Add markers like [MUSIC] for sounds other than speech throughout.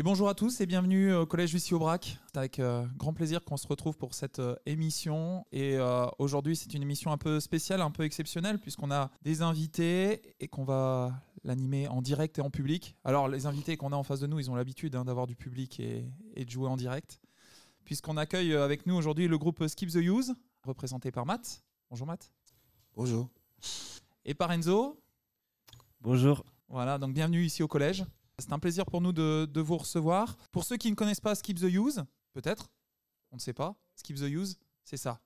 Et bonjour à tous et bienvenue au Collège Lucie Aubrac. C'est avec euh, grand plaisir qu'on se retrouve pour cette euh, émission. Et euh, aujourd'hui, c'est une émission un peu spéciale, un peu exceptionnelle, puisqu'on a des invités et qu'on va l'animer en direct et en public. Alors, les invités qu'on a en face de nous, ils ont l'habitude hein, d'avoir du public et, et de jouer en direct. Puisqu'on accueille avec nous aujourd'hui le groupe Skip the Use, représenté par Matt. Bonjour Matt. Bonjour. Et par Enzo. Bonjour. Voilà, donc bienvenue ici au collège. C'est un plaisir pour nous de, de vous recevoir. Pour ceux qui ne connaissent pas Skip the Use, peut-être, on ne sait pas, Skip the Use, c'est ça.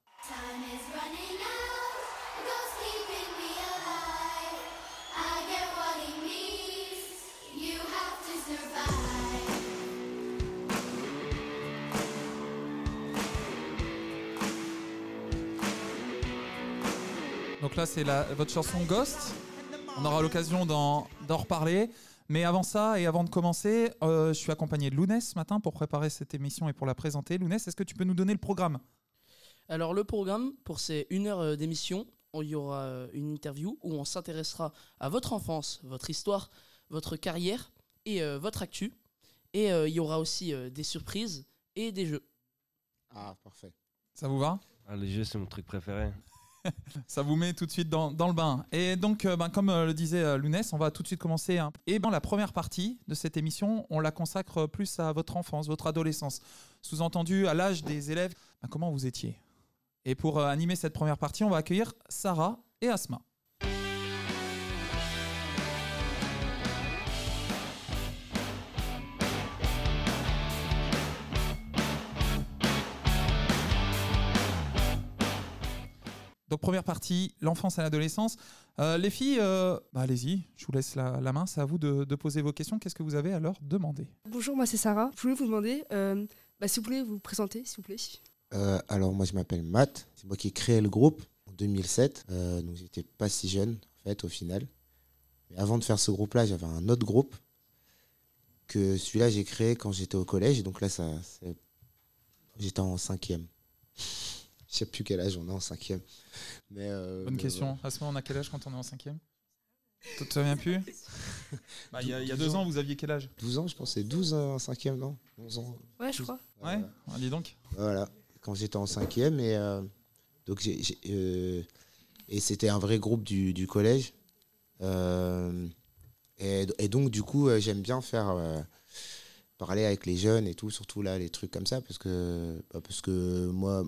Donc là, c'est votre chanson Ghost. On aura l'occasion d'en reparler. Mais avant ça et avant de commencer, euh, je suis accompagné de Lounès ce matin pour préparer cette émission et pour la présenter. Lounès, est-ce que tu peux nous donner le programme? Alors le programme pour ces une heure euh, d'émission, il y aura euh, une interview où on s'intéressera à votre enfance, votre histoire, votre carrière et euh, votre actu. Et euh, il y aura aussi euh, des surprises et des jeux. Ah, parfait. Ça vous va? Ah, les jeux, c'est mon truc préféré. [LAUGHS] Ça vous met tout de suite dans, le bain. Et donc, euh, ben, comme euh, le disait euh, Lounès, on va tout de suite commencer. hein. Et ben, la première partie de cette émission, on la consacre plus à votre enfance, votre adolescence. Sous-entendu, à l'âge des élèves, ben, comment vous étiez? Et pour animer cette première partie, on va accueillir Sarah et Asma. Donc première partie, l'enfance et l'adolescence. Euh, les filles, euh, bah, allez-y, je vous laisse la, la main, c'est à vous de, de poser vos questions. Qu'est-ce que vous avez à leur demander? Bonjour, moi c'est Sarah. Je voulais vous demander, euh, bah, si vous voulez vous présenter, s'il vous plaît. Euh, alors, moi, je m'appelle Matt. C'est moi qui ai créé le groupe en 2007. Euh, donc, j'étais pas si jeune, en fait, au final. Mais avant de faire ce groupe-là, j'avais un autre groupe que celui-là, j'ai créé quand j'étais au collège. Donc là, ça, c'est- j'étais en cinquième. Je sais plus quel âge on est en cinquième. Mais, euh, Bonne mais question. Asma, on a quel âge quand on est en cinquième? Tu te souviens plus? [LAUGHS] Bah, Il y, a- il y a deux ans, vous aviez quel âge? Voilà. 12 ans, je pense. C'est 12 en cinquième, non? 11 ans. Ouais, je crois. Ouais, Voilà. Ah, dis donc. Voilà, quand j'étais en cinquième. Et, euh, donc euh, et c'était un vrai groupe du, du collège. Euh, et, et donc, du coup, j'aime bien faire euh, parler avec les jeunes et tout, surtout là, les trucs comme ça, parce que, bah, parce que moi,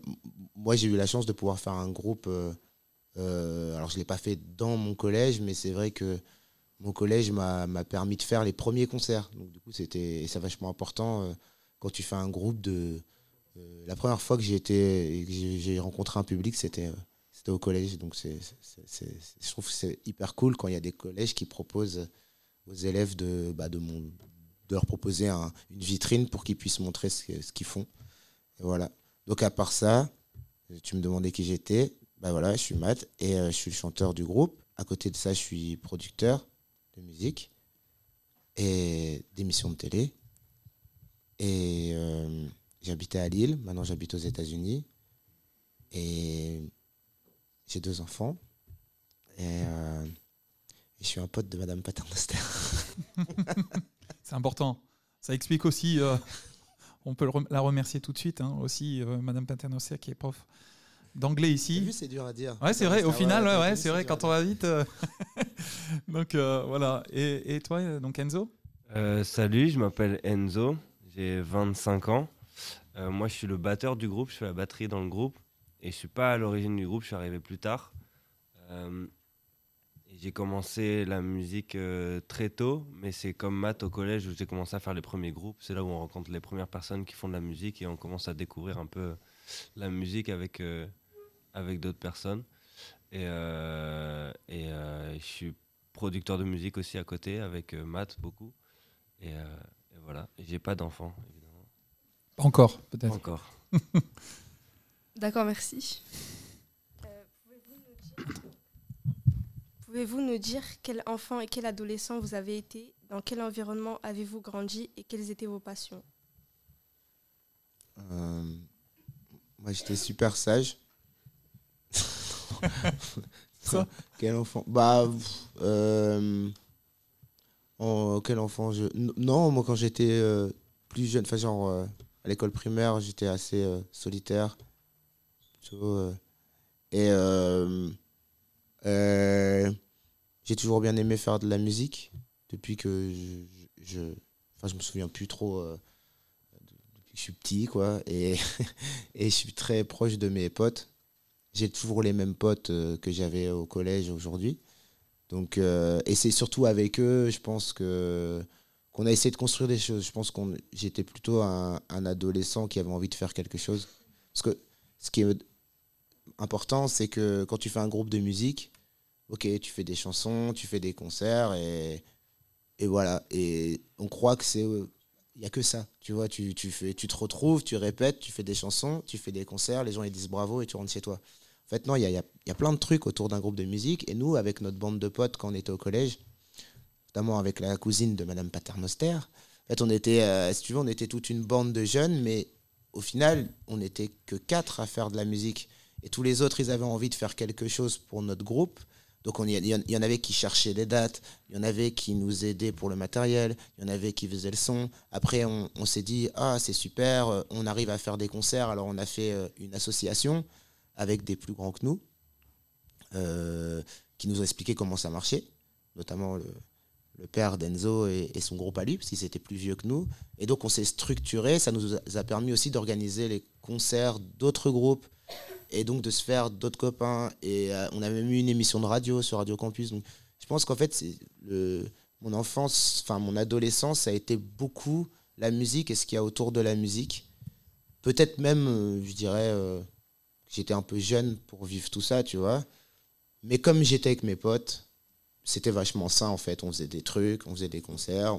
moi j'ai eu la chance de pouvoir faire un groupe. euh, euh, alors, je ne l'ai pas fait dans mon collège, mais c'est vrai que mon collège m'a, permis de faire les premiers concerts. Donc, du coup, c'était vachement important euh, quand tu fais un groupe de. la première fois que j'ai rencontré un public, c'était au collège. Donc c'est, je trouve c'est hyper cool quand il y a des collèges qui proposent aux élèves de, bah, de, mon- de leur proposer un- une vitrine pour qu'ils puissent montrer ce, qu'ils font. Voilà. Donc à part ça, tu me demandais qui j'étais. Bah voilà, je suis Matt et euh, je suis le chanteur du groupe. À côté de ça, je suis producteur de musique et d'émissions de télé. Et euh, j'habitais à Lille, maintenant j'habite aux États-Unis. Et j'ai deux enfants. Et, euh, et je suis un pote de Madame Paternoster. [LAUGHS] C'est important. Ça explique aussi, euh, [LAUGHS] on peut rem- la remercier tout de suite, hein, aussi, euh, Madame Paternoster qui est prof d'anglais ici. c'est dur à dire. Ouais, c'est vrai, au final, ouais, ouais, c'est vrai, quand on va vite. euh, [LAUGHS] donc euh, voilà. Et, et toi, donc Enzo? Euh, salut, je m'appelle Enzo, j'ai 25 ans. Euh, moi, je suis le batteur du groupe, je fais la batterie dans le groupe. Et je suis pas à l'origine du groupe, je suis arrivé plus tard. Euh, j'ai commencé la musique euh, très tôt, mais c'est comme Matt au collège où j'ai commencé à faire les premiers groupes. C'est là où on rencontre les premières personnes qui font de la musique et on commence à découvrir un peu la musique avec, euh, avec d'autres personnes. Et, euh, et euh, je suis producteur de musique aussi à côté avec euh, Matt beaucoup. Et, euh, et voilà, j'ai pas d'enfant, évidemment. Pas encore, peut-être. encore. [LAUGHS] D'accord, merci. Euh, Pouvez-vous nous dire- Pouvez-vous nous dire quel enfant et quel adolescent vous avez été Dans quel environnement avez-vous grandi et quelles étaient vos passions? Euh, moi, j'étais super sage. [LAUGHS] Ça? Quel enfant? Bah, euh, oh, quel enfant je... Non, moi, quand j'étais euh, plus jeune, enfin genre euh, à l'école primaire, j'étais assez euh, solitaire. plutôt, euh, et euh, euh, j'ai toujours bien aimé faire de la musique depuis que je, enfin je me souviens plus trop euh, depuis que je suis petit quoi. Et [LAUGHS] et je suis très proche de mes potes. J'ai toujours les mêmes potes euh, que j'avais au collège aujourd'hui. Donc, euh, et c'est surtout avec eux, je pense que qu'on a essayé de construire des choses. Je pense qu'on j'étais plutôt un, un adolescent qui avait envie de faire quelque chose. Parce que ce qui est important, c'est que quand tu fais un groupe de musique, ok, tu fais des chansons, tu fais des concerts et, et voilà. Et on croit que c'est il y a que ça. Tu vois, tu, tu, fais, tu te retrouves, tu répètes, tu fais des chansons, tu fais des concerts, les gens ils disent bravo et tu rentres chez toi. En fait, non, il y a, y a- y a plein de trucs autour d'un groupe de musique. Et nous, avec notre bande de potes quand on était au collège, notamment avec la cousine de Madame Paternoster, en fait, on était, euh, tu on était toute une bande de jeunes, mais au final, on n'était que quatre à faire de la musique. Et tous les autres, ils avaient envie de faire quelque chose pour notre groupe. Donc il y en- avait qui cherchaient des dates, il y en avait qui nous aidaient pour le matériel, il y en avait qui faisaient le son. Après, on, s'est dit, ah, c'est super, euh, on arrive à faire des concerts. Alors on a fait euh, une association avec des plus grands que nous, euh, qui nous ont expliqué comment ça marchait, notamment le, père d'Enzo et, son groupe à lui, parce qu'ils étaient plus vieux que nous. Et donc on s'est structuré, ça nous a permis aussi d'organiser les concerts d'autres groupes et donc de se faire d'autres copains. Et euh, on a même eu une émission de radio sur Radio Campus. Donc je pense qu'en fait, mon enfance, enfin mon adolescence, ça a été beaucoup la musique et ce qu'il y a autour de la musique. Peut-être même, euh, je dirais, euh, j'étais un peu jeune pour vivre tout ça, tu vois. Mais comme j'étais avec mes potes, c'était vachement ça en fait. On faisait des trucs, on faisait des concerts,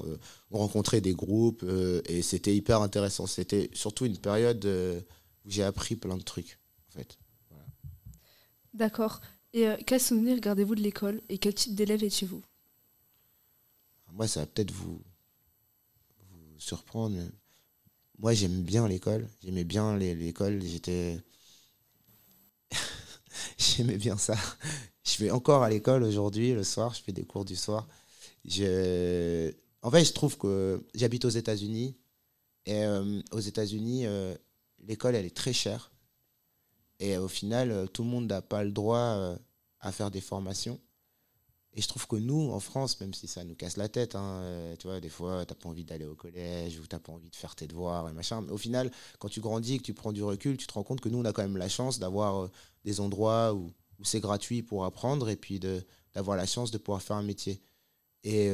on rencontrait des groupes et c'était hyper intéressant. C'était surtout une période où j'ai appris plein de trucs D'accord. Et euh, quel souvenir gardez-vous de l'école et quel type d'élève étiez-vous? Moi, ça va peut-être vous, vous surprendre. mais Moi, j'aime bien l'école. J'aimais bien l'école. J'étais. [LAUGHS] J'aimais bien ça. Je vais encore à l'école aujourd'hui, le soir. Je fais des cours du soir. Je... En fait, je trouve que j'habite aux États-Unis. Et euh, aux États-Unis, euh, l'école, elle est très chère. Et au final, euh, tout le monde n'a pas le droit euh, à faire des formations. Et je trouve que nous, en France, même si ça nous casse la tête, hein, euh, tu vois, des fois, t'as pas envie d'aller au collège ou t'as pas envie de faire tes devoirs et machin. Mais au final, quand tu grandis, que tu prends du recul, tu te rends compte que nous, on a quand même la chance d'avoir des endroits où, où c'est gratuit pour apprendre et puis d'avoir la chance de pouvoir faire un métier. Et,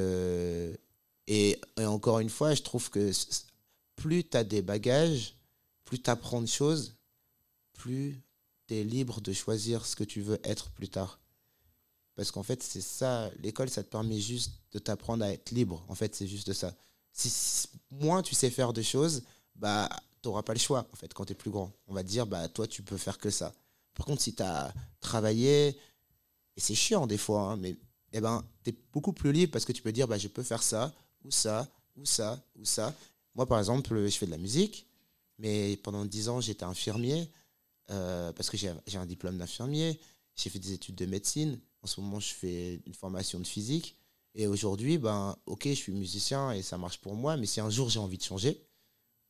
et, et encore une fois, je trouve que plus tu as des bagages, plus tu apprends de choses, plus tu es libre de choisir ce que tu veux être plus tard. Parce qu'en fait, c'est ça, l'école, ça te permet juste de t'apprendre à être libre. En fait, c'est juste ça. Si, moins tu sais faire de choses, bah, tu n'auras pas le choix, en fait, quand tu es plus grand. On va te dire, bah, toi, tu peux faire que ça. Par contre, si tu as travaillé, et c'est chiant des fois, hein, mais eh ben, tu es beaucoup plus libre parce que tu peux dire, bah, je peux faire ça, ou ça, ou ça, ou ça. Moi, par exemple, je fais de la musique, mais pendant 10 ans, j'étais infirmier, euh, parce que j'ai un diplôme d'infirmier. J'ai fait des études de médecine. En ce moment, je fais une formation de physique. Et aujourd'hui, ben, ok, je suis musicien et ça marche pour moi, mais si un jour j'ai envie de changer,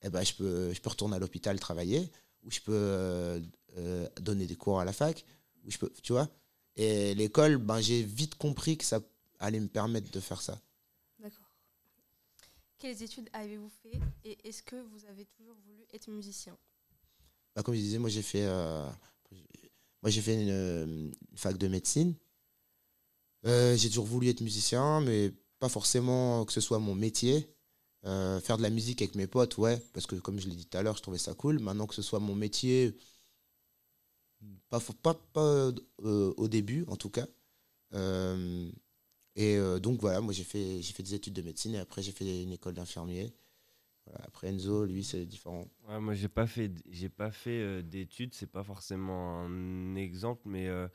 eh ben, je, peux, je peux retourner à l'hôpital travailler, ou je peux euh, euh, donner des cours à la fac, ou je peux, tu vois. Et l'école, ben, j'ai vite compris que ça allait me permettre de faire ça. D'accord. Quelles études avez-vous fait et est-ce que vous avez toujours voulu être musicien? Bah, comme je disais, moi j'ai fait, euh, moi j'ai fait une, euh, fac de médecine. Euh, j'ai toujours voulu être musicien, mais pas forcément que ce soit mon métier. Faire de la musique avec mes potes, ouais, parce que comme je l'ai dit tout à l'heure, je trouvais ça cool. Maintenant que ce soit mon métier, pas, pas, pas au début en tout cas. Et donc voilà, moi j'ai fait, j'ai fait des études de médecine et après j'ai fait une école d'infirmier. Après Enzo, lui, c'est différent. Moi, j'ai pas fait, j'ai pas fait euh, d'études. C'est pas forcément un exemple, mais euh,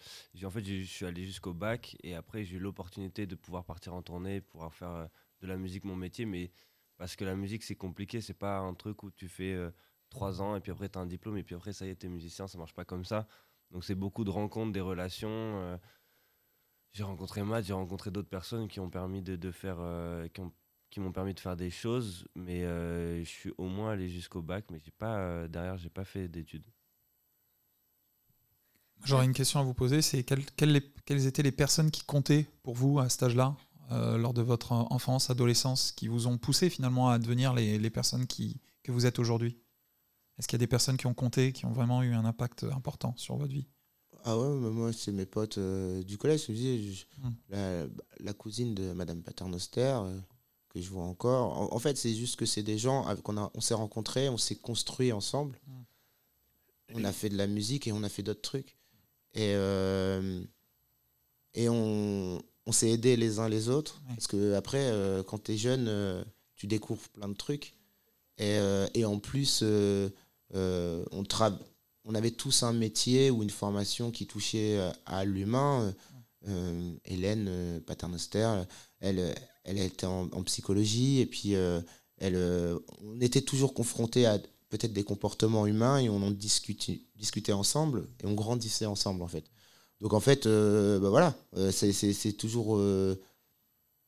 en fait, je suis allé jusqu'au bac et après, j'ai eu l'opportunité de pouvoir partir en tournée, pouvoir faire euh, de la musique mon métier. Mais parce que la musique, c'est compliqué. C'est pas un truc où tu fais euh, trois ans et puis après, tu as un diplôme et puis après, ça y est, t'es musicien. Ça marche pas comme ça. Donc, c'est beaucoup de rencontres, des relations. euh, j'ai rencontré Matt, j'ai rencontré d'autres personnes qui ont permis de, de faire, qui m'ont permis de faire des choses, mais euh, je suis au moins allé jusqu'au bac, mais j'ai pas euh, derrière, j'ai pas fait d'études. J'aurais une question à vous poser, c'est quelles, quelles les- quelles étaient les personnes qui comptaient pour vous à cet âge-là, euh, lors de votre enfance, adolescence, qui vous ont poussé finalement à devenir les, les personnes qui, que vous êtes aujourd'hui? Est-ce qu'il y a des personnes qui ont compté, qui ont vraiment eu un impact important sur votre vie? Ah ouais, moi, c'est mes potes euh, du collège. Je me disais, je- Hmm. la, la cousine de Madame Paternoster, euh, que je vois encore. En, en fait, c'est juste que c'est des gens avec on, on s'est rencontrés, on s'est construits ensemble. Hmm. On a fait de la musique et on a fait d'autres trucs. Et, euh, et on, on s'est aidés les uns les autres. Ouais. Parce que après, euh, quand tu es jeune, euh, tu découvres plein de trucs. Et, et en plus, on, on avait tous un métier ou une formation qui touchait à l'humain. Hélène Paternoster, elle, elle était en, psychologie et puis euh, elle, euh, on était toujours confrontés à peut-être des comportements humains et on en discutait, ensemble et on grandissait ensemble en fait. Donc en fait, euh, bah voilà, c'est- toujours...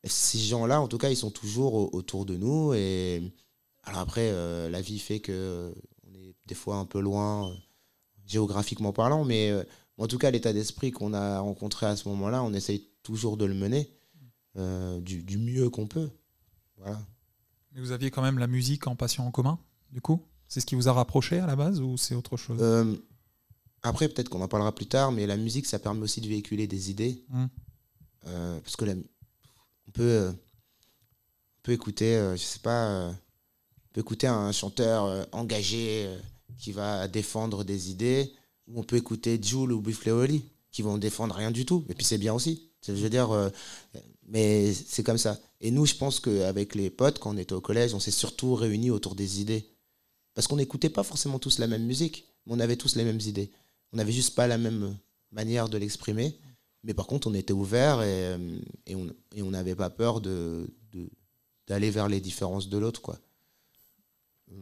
ces gens-là, en tout cas, ils sont toujours au- autour de nous et alors après, la vie fait que on est des fois un peu loin géographiquement parlant, mais en tout cas, l'état d'esprit qu'on a rencontré à ce moment-là, on essaye toujours de le mener du, du mieux qu'on peut. Voilà. Mais vous aviez quand même la musique en passion en commun, du coup? C'est ce qui vous a rapproché à la base ou c'est autre chose? Euh, après, peut-être qu'on en parlera plus tard, mais la musique, ça permet aussi de véhiculer des idées. Mm. Euh, parce que la- on, peut, euh, on peut écouter, euh, je sais pas, euh, on peut écouter un chanteur euh, engagé euh, qui va défendre des idées, ou on peut écouter Jules ou Buffleoli qui vont défendre rien du tout. Et puis c'est bien aussi. Je veux dire, euh, mais c'est comme ça. Et nous, je pense qu'avec les potes, quand on était au collège, on s'est surtout réunis autour des idées. Parce qu'on n'écoutait pas forcément tous la même musique, mais on avait tous les mêmes idées. On n'avait juste pas la même manière de l'exprimer. Mais par contre, on était ouverts et, euh, et on et on n'avait pas peur de, de- d'aller vers les différences de l'autre. quoi. Euh,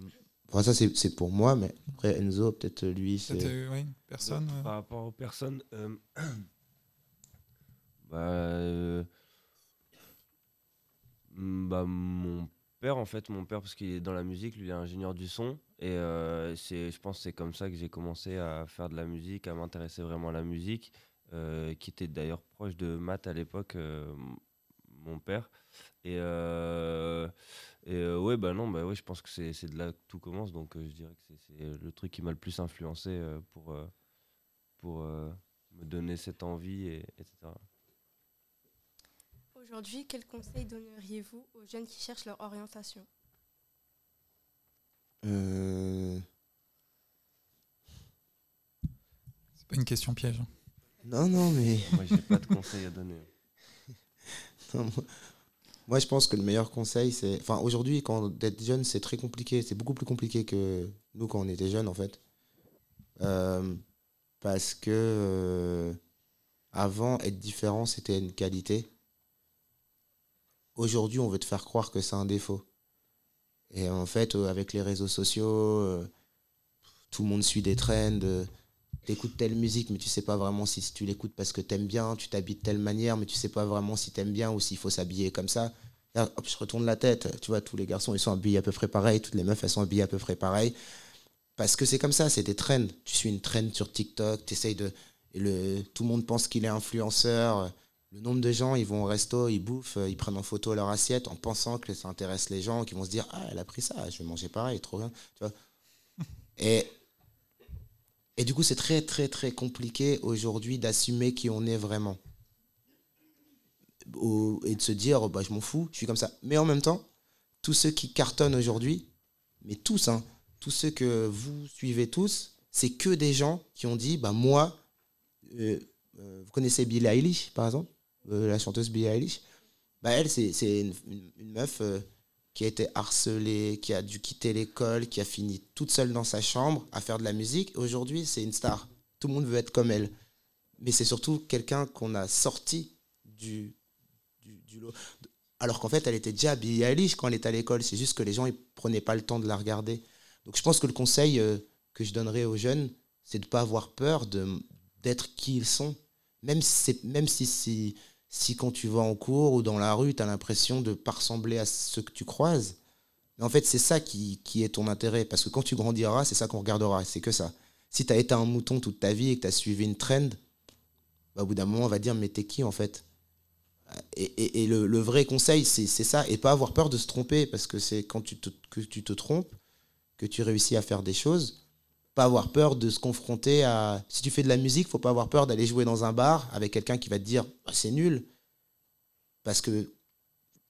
Enfin, ça, c'est, c'est pour moi, mais après, Enzo, peut-être lui, c'est... Peut-être, euh, oui, personne Par rapport aux personnes, euh, [CLEARS THROAT] bah, euh, bah, mon père, en fait, mon père, parce qu'il est dans la musique, lui, il est ingénieur du son. Et euh, je pense que c'est comme ça que j'ai commencé à faire de la musique, à m'intéresser vraiment à la musique, euh, qui était d'ailleurs proche de maths à l'époque, euh, mon père. Et, et ouais, bah non, bah ouais, je pense que c'est, de là que tout commence. Donc je dirais que c'est, le truc qui m'a le plus influencé pour, pour me donner cette envie, et, etc. Aujourd'hui, quels conseils donneriez-vous aux jeunes qui cherchent leur orientation? Euh, C'est pas une question piège. hein. Non, non, mais... [LAUGHS] Moi, j'ai pas de conseils à donner. [LAUGHS] Non, moi- Moi, je pense que le meilleur conseil, c'est. Enfin, aujourd'hui, quand d'être jeune, c'est très compliqué. C'est beaucoup plus compliqué que nous quand on était jeunes, en fait. Euh, parce que euh, avant, être différent, c'était une qualité. Aujourd'hui, on veut te faire croire que c'est un défaut. Et en fait, euh, avec les réseaux sociaux, euh, tout le monde suit des trends. euh, T'écoutes telle musique, mais tu sais pas vraiment si tu l'écoutes parce que t'aimes bien. Tu t'habilles de telle manière, mais tu sais pas vraiment si t'aimes bien ou s'il faut s'habiller comme ça. Hop, je retourne la tête. Tu vois, tous les garçons, ils sont habillés à peu près pareil. Toutes les meufs, elles sont habillées à peu près pareil. Parce que c'est comme ça, c'est des trends. Tu suis une trend sur TikTok, t'essayes de. le, tout le monde pense qu'il est influenceur. Le nombre de gens, ils vont au resto, ils bouffent, ils prennent en photo leur assiette en pensant que ça intéresse les gens, qui vont se dire Ah, elle a pris ça, je vais manger pareil, trop bien. Tu vois [LAUGHS] et, et du coup, c'est très, très, très compliqué aujourd'hui d'assumer qui on est vraiment. Au- Et de se dire, oh, bah, je m'en fous, je suis comme ça. Mais en même temps, tous ceux qui cartonnent aujourd'hui, mais tous, hein, tous ceux que vous suivez tous, c'est que des gens qui ont dit, bah, moi, euh, euh, vous connaissez Billie Eilish, par exemple, euh, la chanteuse Billie Eilish bah, Elle, c'est une, une- meuf euh, qui a été harcelée, qui a dû quitter l'école, qui a fini toute seule dans sa chambre à faire de la musique. Aujourd'hui, c'est une star. Tout le monde veut être comme elle. Mais c'est surtout quelqu'un qu'on a sorti du, du, lot. Alors qu'en fait, elle était déjà Billie Eilish quand elle était à l'école. C'est juste que les gens ne prenaient pas le temps de la regarder. Donc je pense que le conseil euh, que je donnerais aux jeunes, c'est de ne pas avoir peur d'être qui ils sont. Même si, même si, si quand tu vas en cours ou dans la rue, tu as l'impression de pas ressembler à ceux que tu croises. En fait, c'est ça qui, est ton intérêt. Parce que quand tu grandiras, c'est ça qu'on regardera. C'est que ça. Si tu as été un mouton toute ta vie et que tu as suivi une trend, bah, au bout d'un moment, on va dire, mais t'es qui en fait? Et, et- le, vrai conseil, c'est ça. Et pas avoir peur de se tromper. Parce que c'est quand tu te trompes que tu réussis à faire des choses. Pas avoir peur de se confronter à. Si tu fais de la musique, faut pas avoir peur d'aller jouer dans un bar avec quelqu'un qui va te dire Ah, c'est nul. Parce que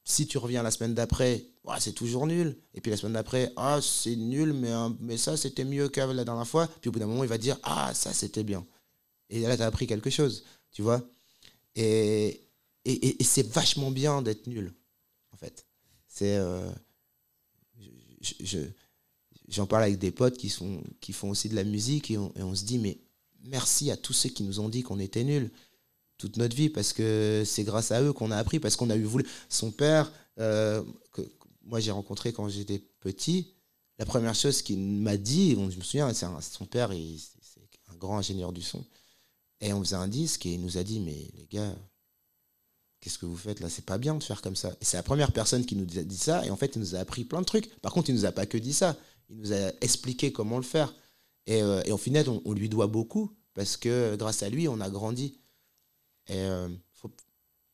si tu reviens la semaine d'après, Ouais, c'est toujours nul. Et puis la semaine d'après, ah, c'est nul, mais, hein, mais ça, c'était mieux que la dernière fois. Puis au bout d'un moment, il va dire, ah, ça, c'était bien. Et là, tu as appris quelque chose, tu vois. Et, et, c'est vachement bien d'être nul, en fait. C'est. euh, je- J'en parle avec des potes qui, sont, qui font aussi de la musique et on, se dit, mais merci à tous ceux qui nous ont dit qu'on était nuls toute notre vie parce que c'est grâce à eux qu'on a appris, parce qu'on a eu voulu. Son père, euh, que, moi j'ai rencontré quand j'étais petit, la première chose qu'il m'a dit, bon, je me souviens, c'est son père, c'est un grand ingénieur du son, et on faisait un disque et il nous a dit, mais les gars, qu'est-ce que vous faites là? C'est pas bien de faire comme ça. C'est la première personne qui nous a dit ça, et en fait, il nous a appris plein de trucs. Par contre, il nous a pas que dit ça, il nous a expliqué comment le faire. Et, euh, et au final, on, lui doit beaucoup, parce que grâce à lui, on a grandi. Et euh, faut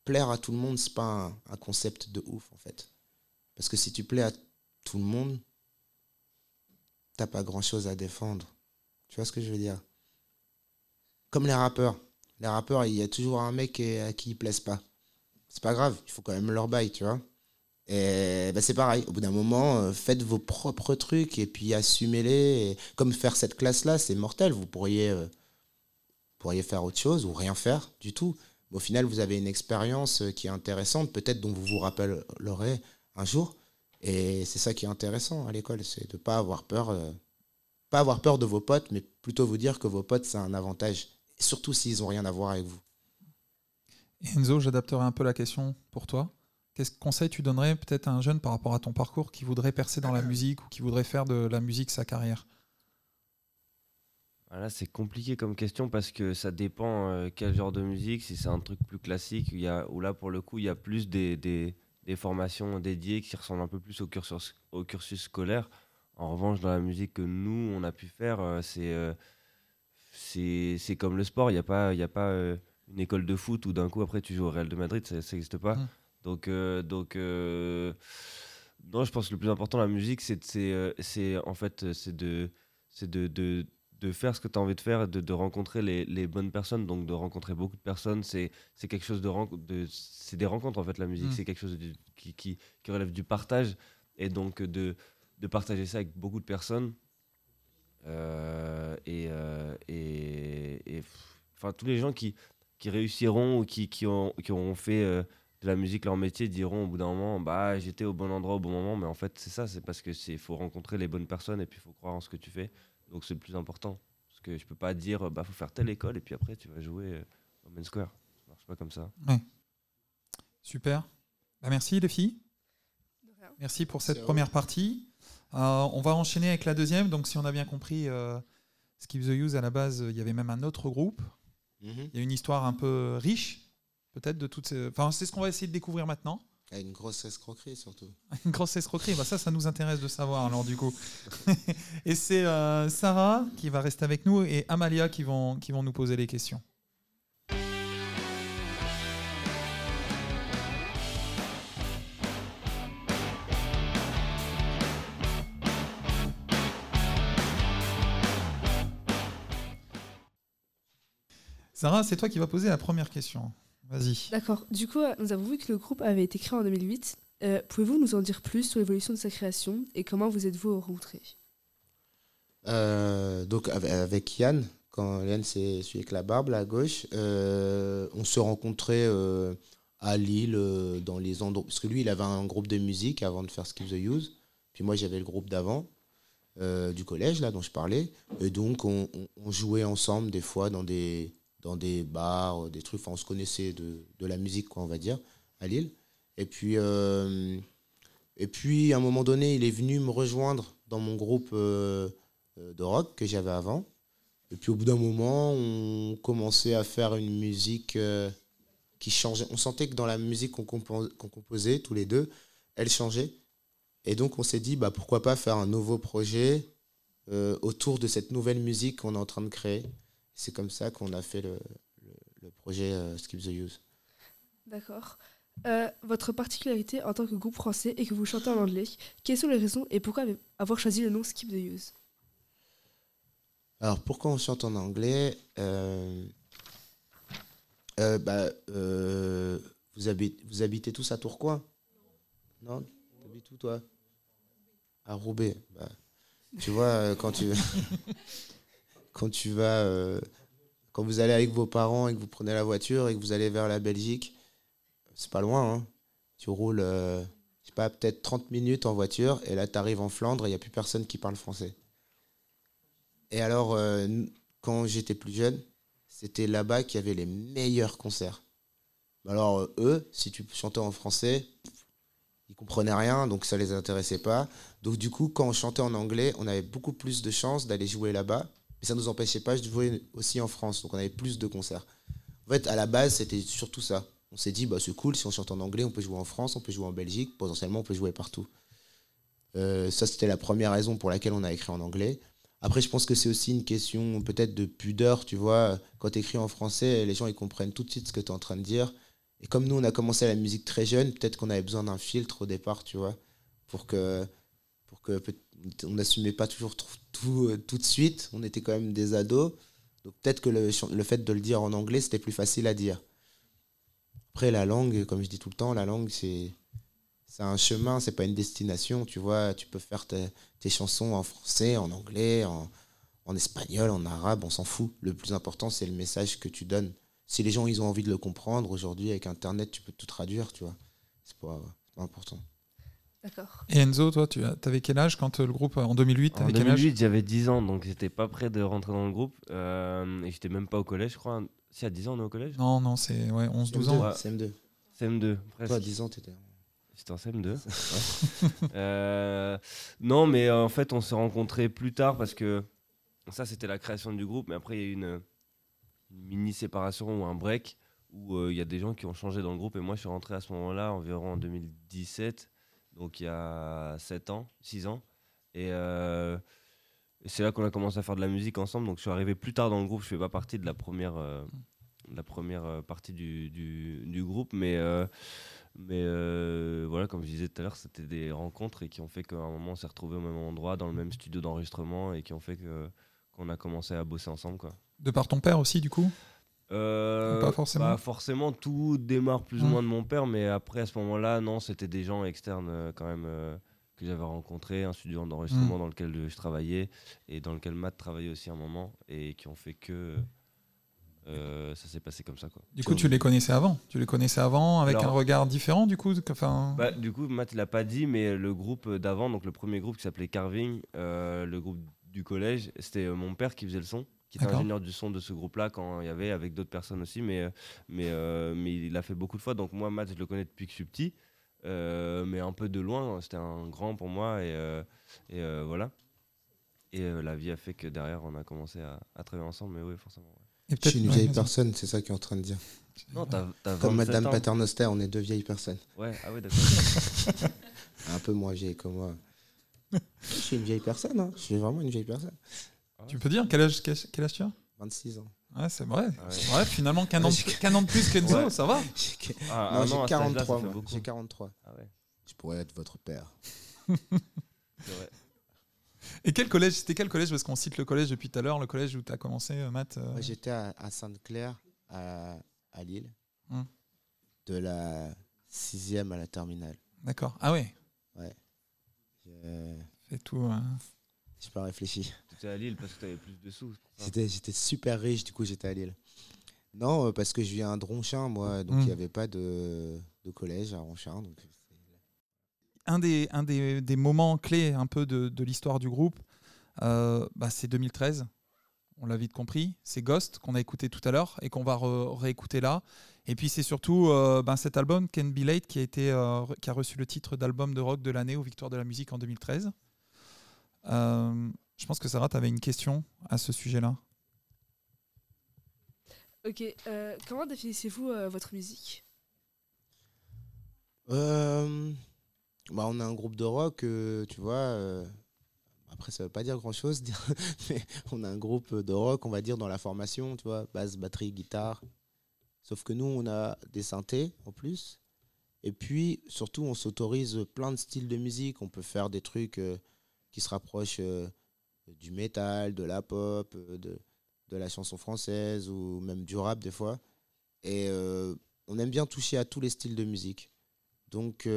plaire à tout le monde, c'est pas un, un concept de ouf, en fait. Parce que si tu plais à tout le monde, t'as pas grand chose à défendre. Tu vois ce que je veux dire? Comme les rappeurs. Les rappeurs, il y a toujours un mec à qui ils plaisent pas. C'est pas grave, il faut quand même leur bail, tu vois? Et bah, c'est pareil, au bout d'un moment, euh, faites vos propres trucs et puis assumez-les. Comme faire cette classe-là, c'est mortel. Vous pourriez, euh, pourriez faire autre chose ou rien faire du tout. Mais au final, vous avez une expérience euh, qui est intéressante, peut-être dont vous vous rappellerez un jour. Et c'est ça qui est intéressant à l'école, c'est de pas avoir peur, pas avoir peur de vos potes, mais plutôt vous dire que vos potes c'est un avantage, surtout s'ils ont rien à voir avec vous. Enzo, j'adapterai un peu la question pour toi. Quel conseil tu donnerais peut-être à un jeune par rapport à ton parcours qui voudrait percer dans la musique ou qui voudrait faire de la musique sa carrière? Ah, Là, c'est compliqué comme question parce que ça dépend euh, quel genre de musique. Si c'est un truc plus classique, il y a, où là, pour le coup, il y a plus des, des, des formations dédiées qui ressemblent un peu plus au cursus, au cursus scolaire. En revanche, dans la musique que nous, on a pu faire, euh, c'est euh, c'est c'est comme le sport. Il n'y a pas, il y a pas euh, une école de foot où d'un coup, après, tu joues au Real de Madrid. Ça n'existe pas. Mm. Donc, euh, donc euh, non, je pense que le plus important, la musique, c'est c'est, euh, en fait, c'est de, c'est de, de, de faire ce que tu as envie de faire, de, de rencontrer les, les bonnes personnes, donc de rencontrer beaucoup de personnes. C'est quelque chose de, de c'est des rencontres en fait la musique. Mm. C'est quelque chose de- qui, qui, qui relève du partage et donc de, de partager ça avec beaucoup de personnes. Euh, et, euh, et, enfin tous les gens qui, qui réussiront ou qui, qui, ont, qui auront fait euh, la musique leur métier diront au bout d'un moment bah j'étais au bon endroit au bon moment mais en fait c'est ça c'est parce que c'est faut rencontrer les bonnes personnes et puis il faut croire en ce que tu fais donc c'est le plus important parce que je peux pas dire bah faut faire telle école et puis après tu vas jouer euh, au Main Square ça marche pas comme ça Super. Bah, merci les filles. Merci pour cette première partie. Euh, on va enchaîner avec la deuxième. Donc, si on a bien compris, euh, Skip the Use, à la base, il y avait même un autre groupe. Il y a une histoire un peu riche, peut-être, de toutes ces. Enfin, c'est ce qu'on va essayer de découvrir maintenant. Et une grosse escroquerie surtout. [LAUGHS] Une grosse escroquerie. Bah, ça, ça nous intéresse de savoir, alors, du coup. [LAUGHS] et c'est euh, Sarah qui va rester avec nous et Amalia qui vont, qui vont nous poser les questions. Sarah, c'est toi qui vas poser la première question. Vas-y. D'accord. Du coup, euh, nous avons vu que le groupe avait été créé en 2008. Euh, Pouvez-vous nous en dire plus sur l'évolution de sa création et comment vous êtes-vous rencontrés? Euh, donc avec, Yann, quand Yann c'est celui avec la barbe là, à gauche, euh, on se rencontrait euh, à Lille dans les endroits parce que lui il avait un groupe de musique avant de faire Skip the Use, puis moi j'avais le groupe d'avant euh, du collège là dont je parlais, et donc on, on- on jouait ensemble des fois dans des dans des bars, des trucs, on se connaissait de, la musique quoi on va dire à Lille, et puis euh, et puis à un moment donné il est venu me rejoindre dans mon groupe euh, euh, de rock que j'avais avant. Et puis au bout d'un moment, on commençait à faire une musique euh, qui changeait. On sentait que dans la musique qu'on compo- qu'on composait, tous les deux, elle changeait. Et donc, on s'est dit, bah, pourquoi pas faire un nouveau projet euh, autour de cette nouvelle musique qu'on est en train de créer. C'est comme ça qu'on a fait le, le, le projet euh, Skip the Use. D'accord. Euh, votre particularité en tant que groupe français est que vous chantez en anglais. Quelles sont les raisons et pourquoi avoir choisi le nom Skip the Use? Alors, pourquoi on chante en anglais Euh, euh, bah, vous, habitez, vous habitez tous à Tourcoing? Non T'habites où, toi? À Roubaix. Bah, tu vois, quand tu, [LAUGHS] quand tu vas... euh, quand vous allez avec vos parents et que vous prenez la voiture et que vous allez vers la Belgique, c'est pas loin, hein. Tu roules, euh, je sais pas, peut-être 30 minutes en voiture et là, tu arrives en Flandre et il n'y a plus personne qui parle français. Et alors, euh, quand j'étais plus jeune, c'était là-bas qu'il y avait les meilleurs concerts. Alors, euh, eux, si tu chantais en français, ils comprenaient rien, donc ça les intéressait pas. Donc, du coup, quand on chantait en anglais, on avait beaucoup plus de chances d'aller jouer là-bas. Ça ne nous empêchait pas de jouer aussi en France, donc on avait plus de concerts. En fait, à la base, c'était surtout ça. On s'est dit, bah, c'est cool, si on chante en anglais, on peut jouer en France, on peut jouer en Belgique, potentiellement, on peut jouer partout. Euh, ça, c'était la première raison pour laquelle on a écrit en anglais. Après, je pense que c'est aussi une question peut-être de pudeur, tu vois. Quand tu écris en français, les gens, ils comprennent tout de suite ce que tu es en train de dire. Et comme nous, on a commencé la musique très jeune, peut-être qu'on avait besoin d'un filtre au départ, tu vois, pour que, pour que on n'assumait pas toujours tout, tout, euh, tout de suite. On était quand même des ados. Donc peut-être que le, fait de le dire en anglais, c'était plus facile à dire. Après, la langue, comme je dis tout le temps, la langue, c'est un chemin, c'est pas une destination, tu vois. Tu peux faire tes, chansons en français, en anglais, en, espagnol, en arabe, on s'en fout. Le plus important, c'est le message que tu donnes. Si les gens, ils ont envie de le comprendre, aujourd'hui, avec Internet, tu peux tout traduire, tu vois. C'est pas, pas important. D'accord. Et Enzo, toi, tu avais quel âge quand euh, le groupe, euh, en 2008, En t'avais quel âge 2008, j'avais 10 ans, donc j'étais pas prêt de rentrer dans le groupe. euh, et j'étais même pas au collège, je crois. Si, à 10 ans, on est au collège? Non, non, c'est ouais, 11-12 ans. Ouais. CM2. CM2, Toi, presque. à 10 ans, t'étais. C'était en CM2. [LAUGHS] ouais. Euh, non, mais en fait, on s'est rencontrés plus tard parce que ça, c'était la création du groupe. Mais après, il y a eu une, une mini séparation ou un break où euh, il y a des gens qui ont changé dans le groupe. Et moi, je suis rentré à ce moment-là, environ en 2017, donc il y a 7 ans, 6 ans. Et, euh, c'est là qu'on a commencé à faire de la musique ensemble. Donc je suis arrivé plus tard dans le groupe. Je fais pas partie de la première, euh, la première euh, partie du, groupe, mais voilà, comme je disais tout à l'heure, c'était des rencontres et qui ont fait qu'à un moment on s'est retrouvés au même endroit, dans le même studio d'enregistrement et qui ont fait qu'on a commencé à bosser ensemble quoi. De par ton père aussi, du coup? Euh, Pas forcément. bah, forcément, tout démarre plus ou moins de mon père, mais après à ce moment-là, non, c'était des gens externes euh, quand même euh, que j'avais rencontrés, un studio d'enregistrement Mm. dans lequel je travaillais et dans lequel Matt travaillait aussi un moment et qui ont fait que ça s'est passé comme ça quoi. Du coup, tu les connaissais avant Tu les connaissais avant avec Alors- un regard différent, du coup enfin... Bah, du coup, Matt, l'a pas dit, mais le groupe d'avant, donc le premier groupe qui s'appelait Carving, le groupe du collège, c'était mon père qui faisait le son, qui était ingénieur du son de ce groupe-là quand il y avait avec d'autres personnes aussi, mais, euh, mais, euh, mais il l'a fait beaucoup de fois. Donc moi, Matt, je le connais depuis que je suis petit, euh, mais un peu de loin. C'était un grand pour moi et, euh, et euh, voilà. Et euh, la vie a fait que derrière, on a commencé à, à travailler ensemble, mais oui, forcément. ouais. Et Je suis une vieille personne, c'est ça qu'il est en train de dire. Non, Comme 27 Madame ans. Paternoster, on est deux vieilles personnes. Ouais, ah ouais, d'accord. [LAUGHS] Un peu moins vieille que moi. je suis une vieille personne, hein. je suis vraiment une vieille personne. Tu peux dire quel âge, quel quel âge tu as 26 ans. Ouais, c'est vrai. Ah ouais. Finalement, qu'un an, de- [LAUGHS] Ouais, an plus qu'Enzo, Ouais. ça va [LAUGHS] J'ai Ah, non, un j'ai an à cet âge-là, ça 43, fait moi. beaucoup. J'ai 43. Ah ouais, Je pourrais être votre père. [LAUGHS] c'est vrai. Et quel collège C'était quel collège? Parce qu'on cite le collège depuis tout à l'heure, le collège où tu as commencé, euh, Matt. euh, j'étais à, à Sainte-Claire, à, à Lille, Hum. de la sixième à la terminale. D'accord. Ah ouais, Je fait tout. euh, j'ai pas réfléchi. Tu étais à Lille parce que tu avais plus de sous. J'étais, j'étais super riche, du coup, j'étais à Lille. Non, euh, parce que je viens de Ronchin, moi, donc il Hum. n'y avait pas de, de collège à Ronchin. Donc un des, un des, des moments clés un peu de, de l'histoire du groupe, euh, bah, c'est 2013. On l'a vite compris. C'est Ghost qu'on a écouté tout à l'heure et qu'on va re- réécouter là. Et puis c'est surtout euh, ben, cet album Can Be Late qui a, été, euh, qui a reçu le titre d'album de rock de l'année aux Victoires de la musique en 2013. Euh, je pense que Sarah, tu avais une question à ce sujet-là. Ok, euh, comment définissez-vous euh, votre musique? Euh, bah, on a un groupe de rock, euh, tu vois. euh, après, ça veut pas dire grand-chose, [LAUGHS] mais on a un groupe de rock, on va dire, dans la formation, tu vois, basse, batterie, guitare. Sauf que nous, on a des synthés en plus. Et puis, surtout, on s'autorise plein de styles de musique. On peut faire des trucs euh, qui se rapprochent euh, du métal, de la pop, euh, de, de la chanson française ou même du rap des fois. Et euh, on aime bien toucher à tous les styles de musique. Donc,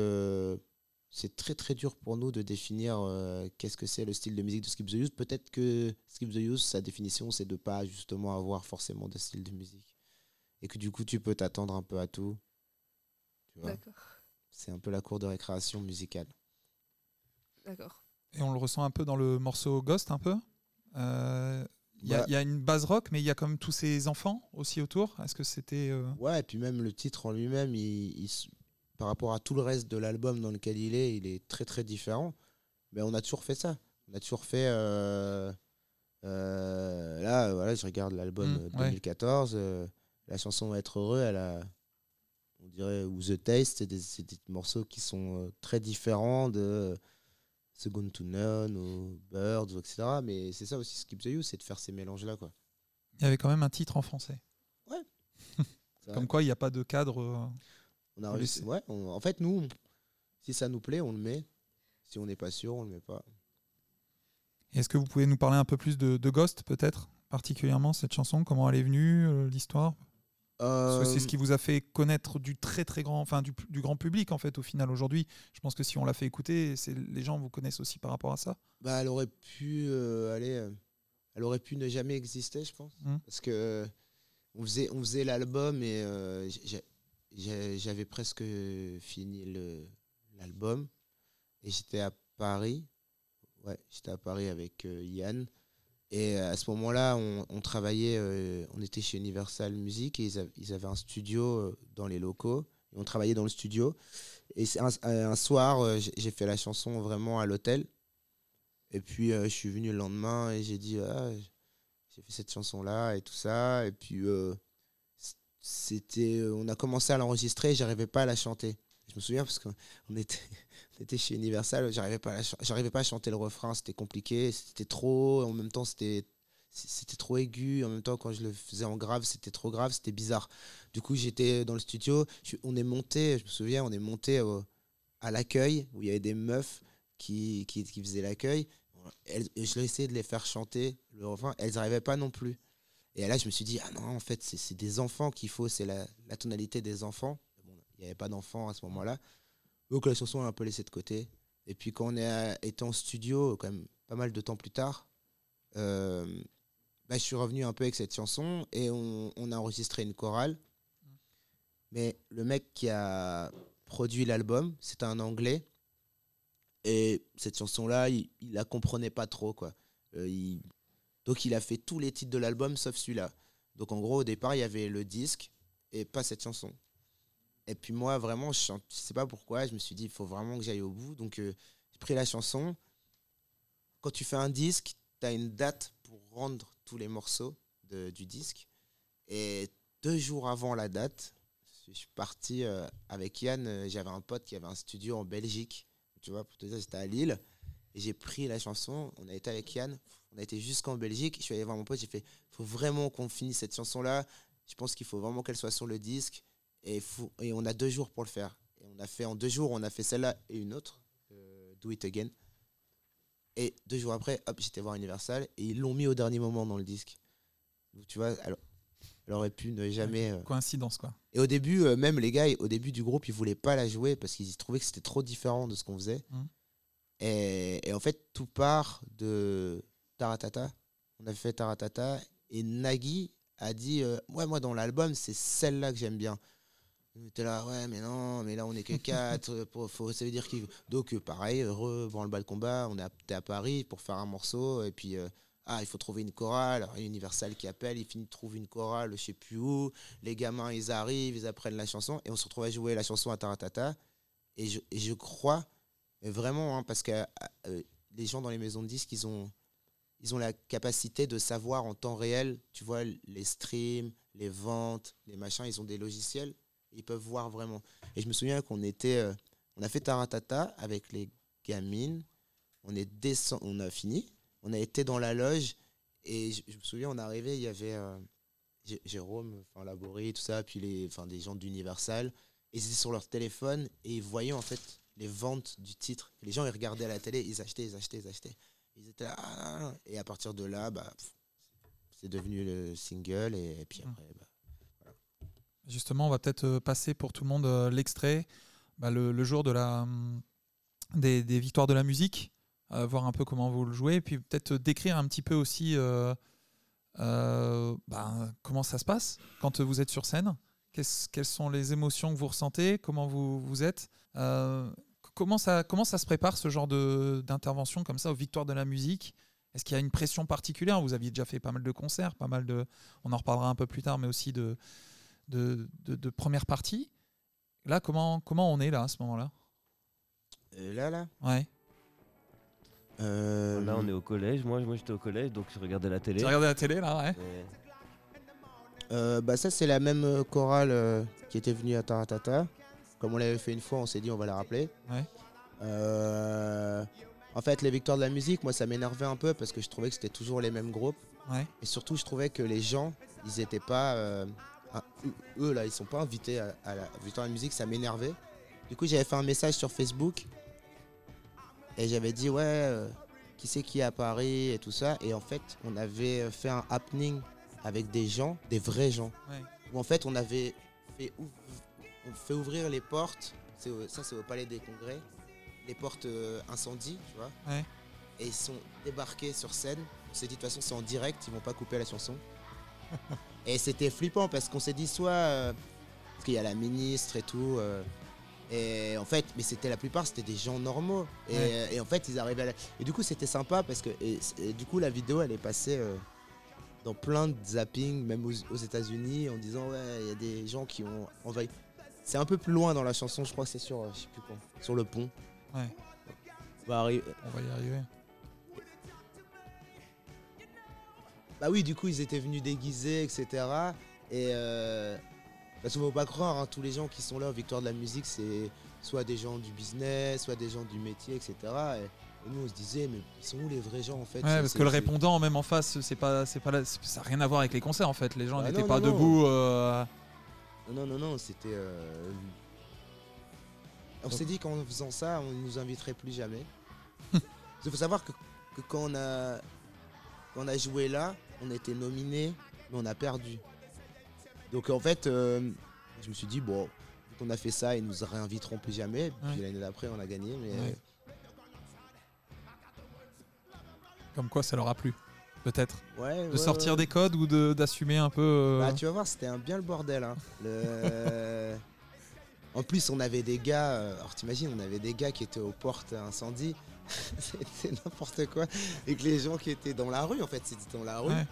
c'est très très dur pour nous de définir euh, qu'est-ce que c'est le style de musique de Skip the Use. Peut-être que Skip the Use, sa définition, c'est de pas justement avoir forcément de style de musique. Et que du coup, tu peux t'attendre un peu à tout. D'accord, c'est un peu la cour de récréation musicale. d'accord. Et on le ressent un peu dans le morceau Ghost, un peu. Euh, Il y, a- Bah, y a une base rock, mais il y a quand même tous ces enfants aussi autour. Est-ce que c'était. euh, Ouais, et puis même le titre en lui-même, il, par rapport à tout le reste de l'album dans lequel il est, il est très très différent. Mais on a toujours fait ça. On a toujours fait. euh, euh, là, voilà, je regarde l'album Mm, euh, ouais. 2014. euh, la chanson Être heureux, elle a. On dirait. Ou The Taste, c'est des, morceaux qui sont euh, très différents de. Second to None ou Birds, etc. Mais c'est ça aussi, Skip the Use, c'est de faire ces mélanges-là. quoi. Il y avait quand même un titre en français. [LAUGHS] C'est Comme quoi, il n'y a pas de cadre. euh, On a réussi- ouais, on- en fait, nous, si ça nous plaît, on le met. Si on n'est pas sûr, on le met pas. Est-ce que vous pouvez nous parler un peu plus de, de Ghost, peut-être Particulièrement cette chanson, comment elle est venue, euh, l'histoire? C'est Euh, ce qui vous a fait connaître du très très grand, enfin du, du grand public en fait au final aujourd'hui. Je pense que si on l'a fait écouter, les gens vous connaissent aussi par rapport à ça. bah, elle aurait pu euh, aller, euh, elle aurait pu ne jamais exister, je pense, Mm. parce que euh, on faisait, on faisait l'album et euh, j'avais presque fini l'album et j'étais à Paris. Ouais, j'étais à Paris avec euh, Yann. Et à ce moment-là, on, travaillait, euh, on était chez Universal Music et ils, avaient- un studio euh, dans les locaux. On travaillait dans le studio. Et un, un soir, euh, j'ai fait la chanson vraiment à l'hôtel. Et puis euh, je suis venu le lendemain et j'ai dit, ah, j'ai fait cette chanson-là et tout ça. Et puis euh, c'était, euh, on a commencé à l'enregistrer et j'arrivais pas à la chanter. Je me souviens parce qu'on on était, on était chez Universal, j'arrivais pas, j'arrivais pas à chanter le refrain, c'était compliqué, c'était trop, en même temps c'était c'était trop aigu, en même temps quand je le faisais en grave, c'était trop grave, c'était bizarre. Du coup, j'étais dans le studio, on est monté, je me souviens, on est monté à l'accueil où il y avait des meufs qui, qui, faisaient l'accueil. Elles- Je essayé de les faire chanter le refrain, elles n'arrivaient pas non plus. Et là, je me suis dit, ah non, en fait, c'est c'est des enfants qu'il faut, c'est la, la tonalité des enfants. Bon, il n'y avait pas d'enfants à ce moment-là. Donc la chanson est un peu laissée de côté. Et puis quand on est à- été en studio, quand même pas mal de temps plus tard, euh, bah, je suis revenu un peu avec cette chanson et on, on a enregistré une chorale. Mais le mec qui a produit l'album, c'était un anglais. Et cette chanson-là, il, il la comprenait pas trop, quoi. Euh, Donc il a fait tous les titres de l'album sauf celui-là. Donc en gros, au départ, il y avait le disque et pas cette chanson. Et puis moi, vraiment, je, je sais pas pourquoi, je me suis dit, il faut vraiment que j'aille au bout. Donc euh, j'ai pris la chanson. Quand tu fais un disque, tu as une date pour rendre tous les morceaux du disque. Et deux jours avant la date, je suis parti euh, avec Yann. euh, J'avais un pote qui avait un studio en Belgique. Tu vois, pour te dire, j'étais à Lille. Et j'ai pris la chanson. On a été avec Yann. On a été jusqu'en Belgique. Je suis allé voir mon pote. J'ai fait il faut vraiment qu'on finisse cette chanson-là. Je pense qu'il faut vraiment qu'elle soit sur le disque. Et, faut- et on a deux jours pour le faire. Et on a fait en deux jours, on a fait celle-là et une autre. euh, Do It Again. Et deux jours après, hop, j'étais voir Universal. Et ils l'ont mis au dernier moment dans le disque. Donc tu vois, alors, elle aurait pu ne jamais. euh, Coïncidence quoi. et au début, euh, même les gars, au début du groupe, ils voulaient pas la jouer parce qu'ils trouvaient que c'était trop différent de ce qu'on faisait. Mhm. Et, et en fait, tout part de Taratata. On a fait Taratata et Nagui a dit euh, Ouais, moi, dans l'album, c'est celle-là que j'aime bien. Était là, ouais, mais non, mais là, on est que [LAUGHS] quatre. euh, pour- faut- ça veut dire qu'il. Donc, euh, pareil, heureux, le bas de combat. On est à, t'es à Paris pour faire un morceau. Et puis, euh, ah, il faut trouver une chorale. Alors, Universal qui appelle, il finit de trouver une chorale, je sais plus où les gamins ils arrivent, ils apprennent la chanson et on se retrouve à jouer la chanson à Taratata. Et je, et je crois vraiment, hein, parce que euh, les gens dans les maisons de disques, ils ont, ils ont la capacité de savoir en temps réel, tu vois, les streams, les ventes, les machins. Ils ont des logiciels, ils peuvent voir vraiment. Et je me souviens qu'on était, euh, on a fait Taratata avec les gamines. On est descend, on a fini. On a été dans la loge et je, je me souviens, on est arrivé, il y avait euh, Jé- Jérôme, enfin Laborie, tout ça, puis les, enfin des gens d'Universal. Et ils étaient sur leur téléphone et ils voyaient en fait les ventes du titre. Les gens ils regardaient à la télé, ils achetaient, ils achetaient, ils achetaient. Ils étaient là, ah, ah, ah. et à partir de là, bah, c'est devenu le single et, puis Mm. après, bah, Justement, on va peut-être euh, passer pour tout le monde euh, l'extrait, bah, le, jour de la, hum, des, victoires de la musique, euh, voir un peu comment vous le jouez, puis peut-être décrire un petit peu aussi bah, comment ça se passe quand vous êtes sur scène. Quelles sont les émotions que vous ressentez? Comment vous, vous êtes? Comment, ça, comment ça se prépare ce genre d'intervention comme ça aux victoires de la musique? Est-ce qu'il y a une pression particulière? Vous aviez déjà fait pas mal de concerts, pas mal de. On en reparlera un peu plus tard, mais aussi de, de, de, de première partie. Là, comment, comment on est là à ce moment-là? Euh, là, là? Ouais. euh, Là, on est au collège. Moi, moi j'étais au collège, donc je regardais la télé. Tu regardé la télé là, ouais. Et- Euh, bah ça c'est la même chorale euh, qui était venue à Taratata. Comme on l'avait fait une fois, on s'est dit on va la rappeler. Ouais. Euh, en fait, les victoires de la musique, moi ça m'énervait un peu parce que je trouvais que c'était toujours les mêmes groupes. Ouais. Et surtout, je trouvais que les gens, ils étaient pas, euh, ah, eux, là, ils sont pas invités à, à la la musique. Ça m'énervait. Du coup, j'avais fait un message sur Facebook et j'avais dit ouais, euh, qui c'est qui est à Paris et tout ça. Et en fait, on avait fait un happening avec des gens, des vrais gens. Ouais. Où en fait, on avait fait, ouv- on fait ouvrir les portes. Au- ça, c'est au Palais des Congrès. Les portes euh, incendie, tu vois. Ouais. Et ils sont débarqués sur scène. On s'est dit, de toute façon, c'est en direct, ils vont pas couper la chanson. [LAUGHS] et c'était flippant parce qu'on s'est dit, soit. euh, parce qu'il y a la ministre et tout. euh, et en fait, mais c'était la plupart, c'était des gens normaux. Et, Ouais. et en fait, ils arrivaient à la... Et du coup, c'était sympa parce que. Et, et du coup, la vidéo, elle est passée euh, dans plein de zappings, même aux, aux États-Unis, en disant, ouais, il y a des gens qui ont envahi. C'est un peu plus loin dans la chanson, je crois que c'est sur, euh, je sais plus quoi, sur le pont. Ouais. On va On va y arriver. Bah oui, du coup, ils étaient venus déguisés, etc. Et euh, parce qu'il faut pas croire, hein, tous les gens qui sont là aux Victoires de la musique, c'est soit des gens du business, soit des gens du métier, etc. Et, et nous, on se disait, mais ils sont où les vrais gens en fait? Ouais, parce que le répondant, même en face, c'est pas, c'est pas, là- ça n'a rien à voir avec les concerts en fait. Les gens Ah n'étaient pas non, debout. euh, Non, non, non, c'était. euh, On s'est dit qu'en faisant ça, on nous inviterait plus jamais. [LAUGHS] Il faut savoir que, que quand, on a, quand on a joué là, on était nominé, mais on a perdu. Donc en fait, euh, je me suis dit, bon, qu'on a fait ça, ils nous réinviteront plus jamais. Puis Ouais. l'année d'après, on a gagné. Mais Ouais. Comme quoi, ça leur a plu, peut-être. ouais, De sortir des codes ou d'assumer un peu. euh, Bah, tu vas voir, c'était un bien le bordel. hein. Le- [LAUGHS] en plus, on avait des gars. euh, Alors, t'imagines, on avait des gars qui étaient aux portes incendie. [LAUGHS] c'était n'importe quoi. Et que les gens qui étaient dans la rue, en fait, c'était dans la rue. Ouais.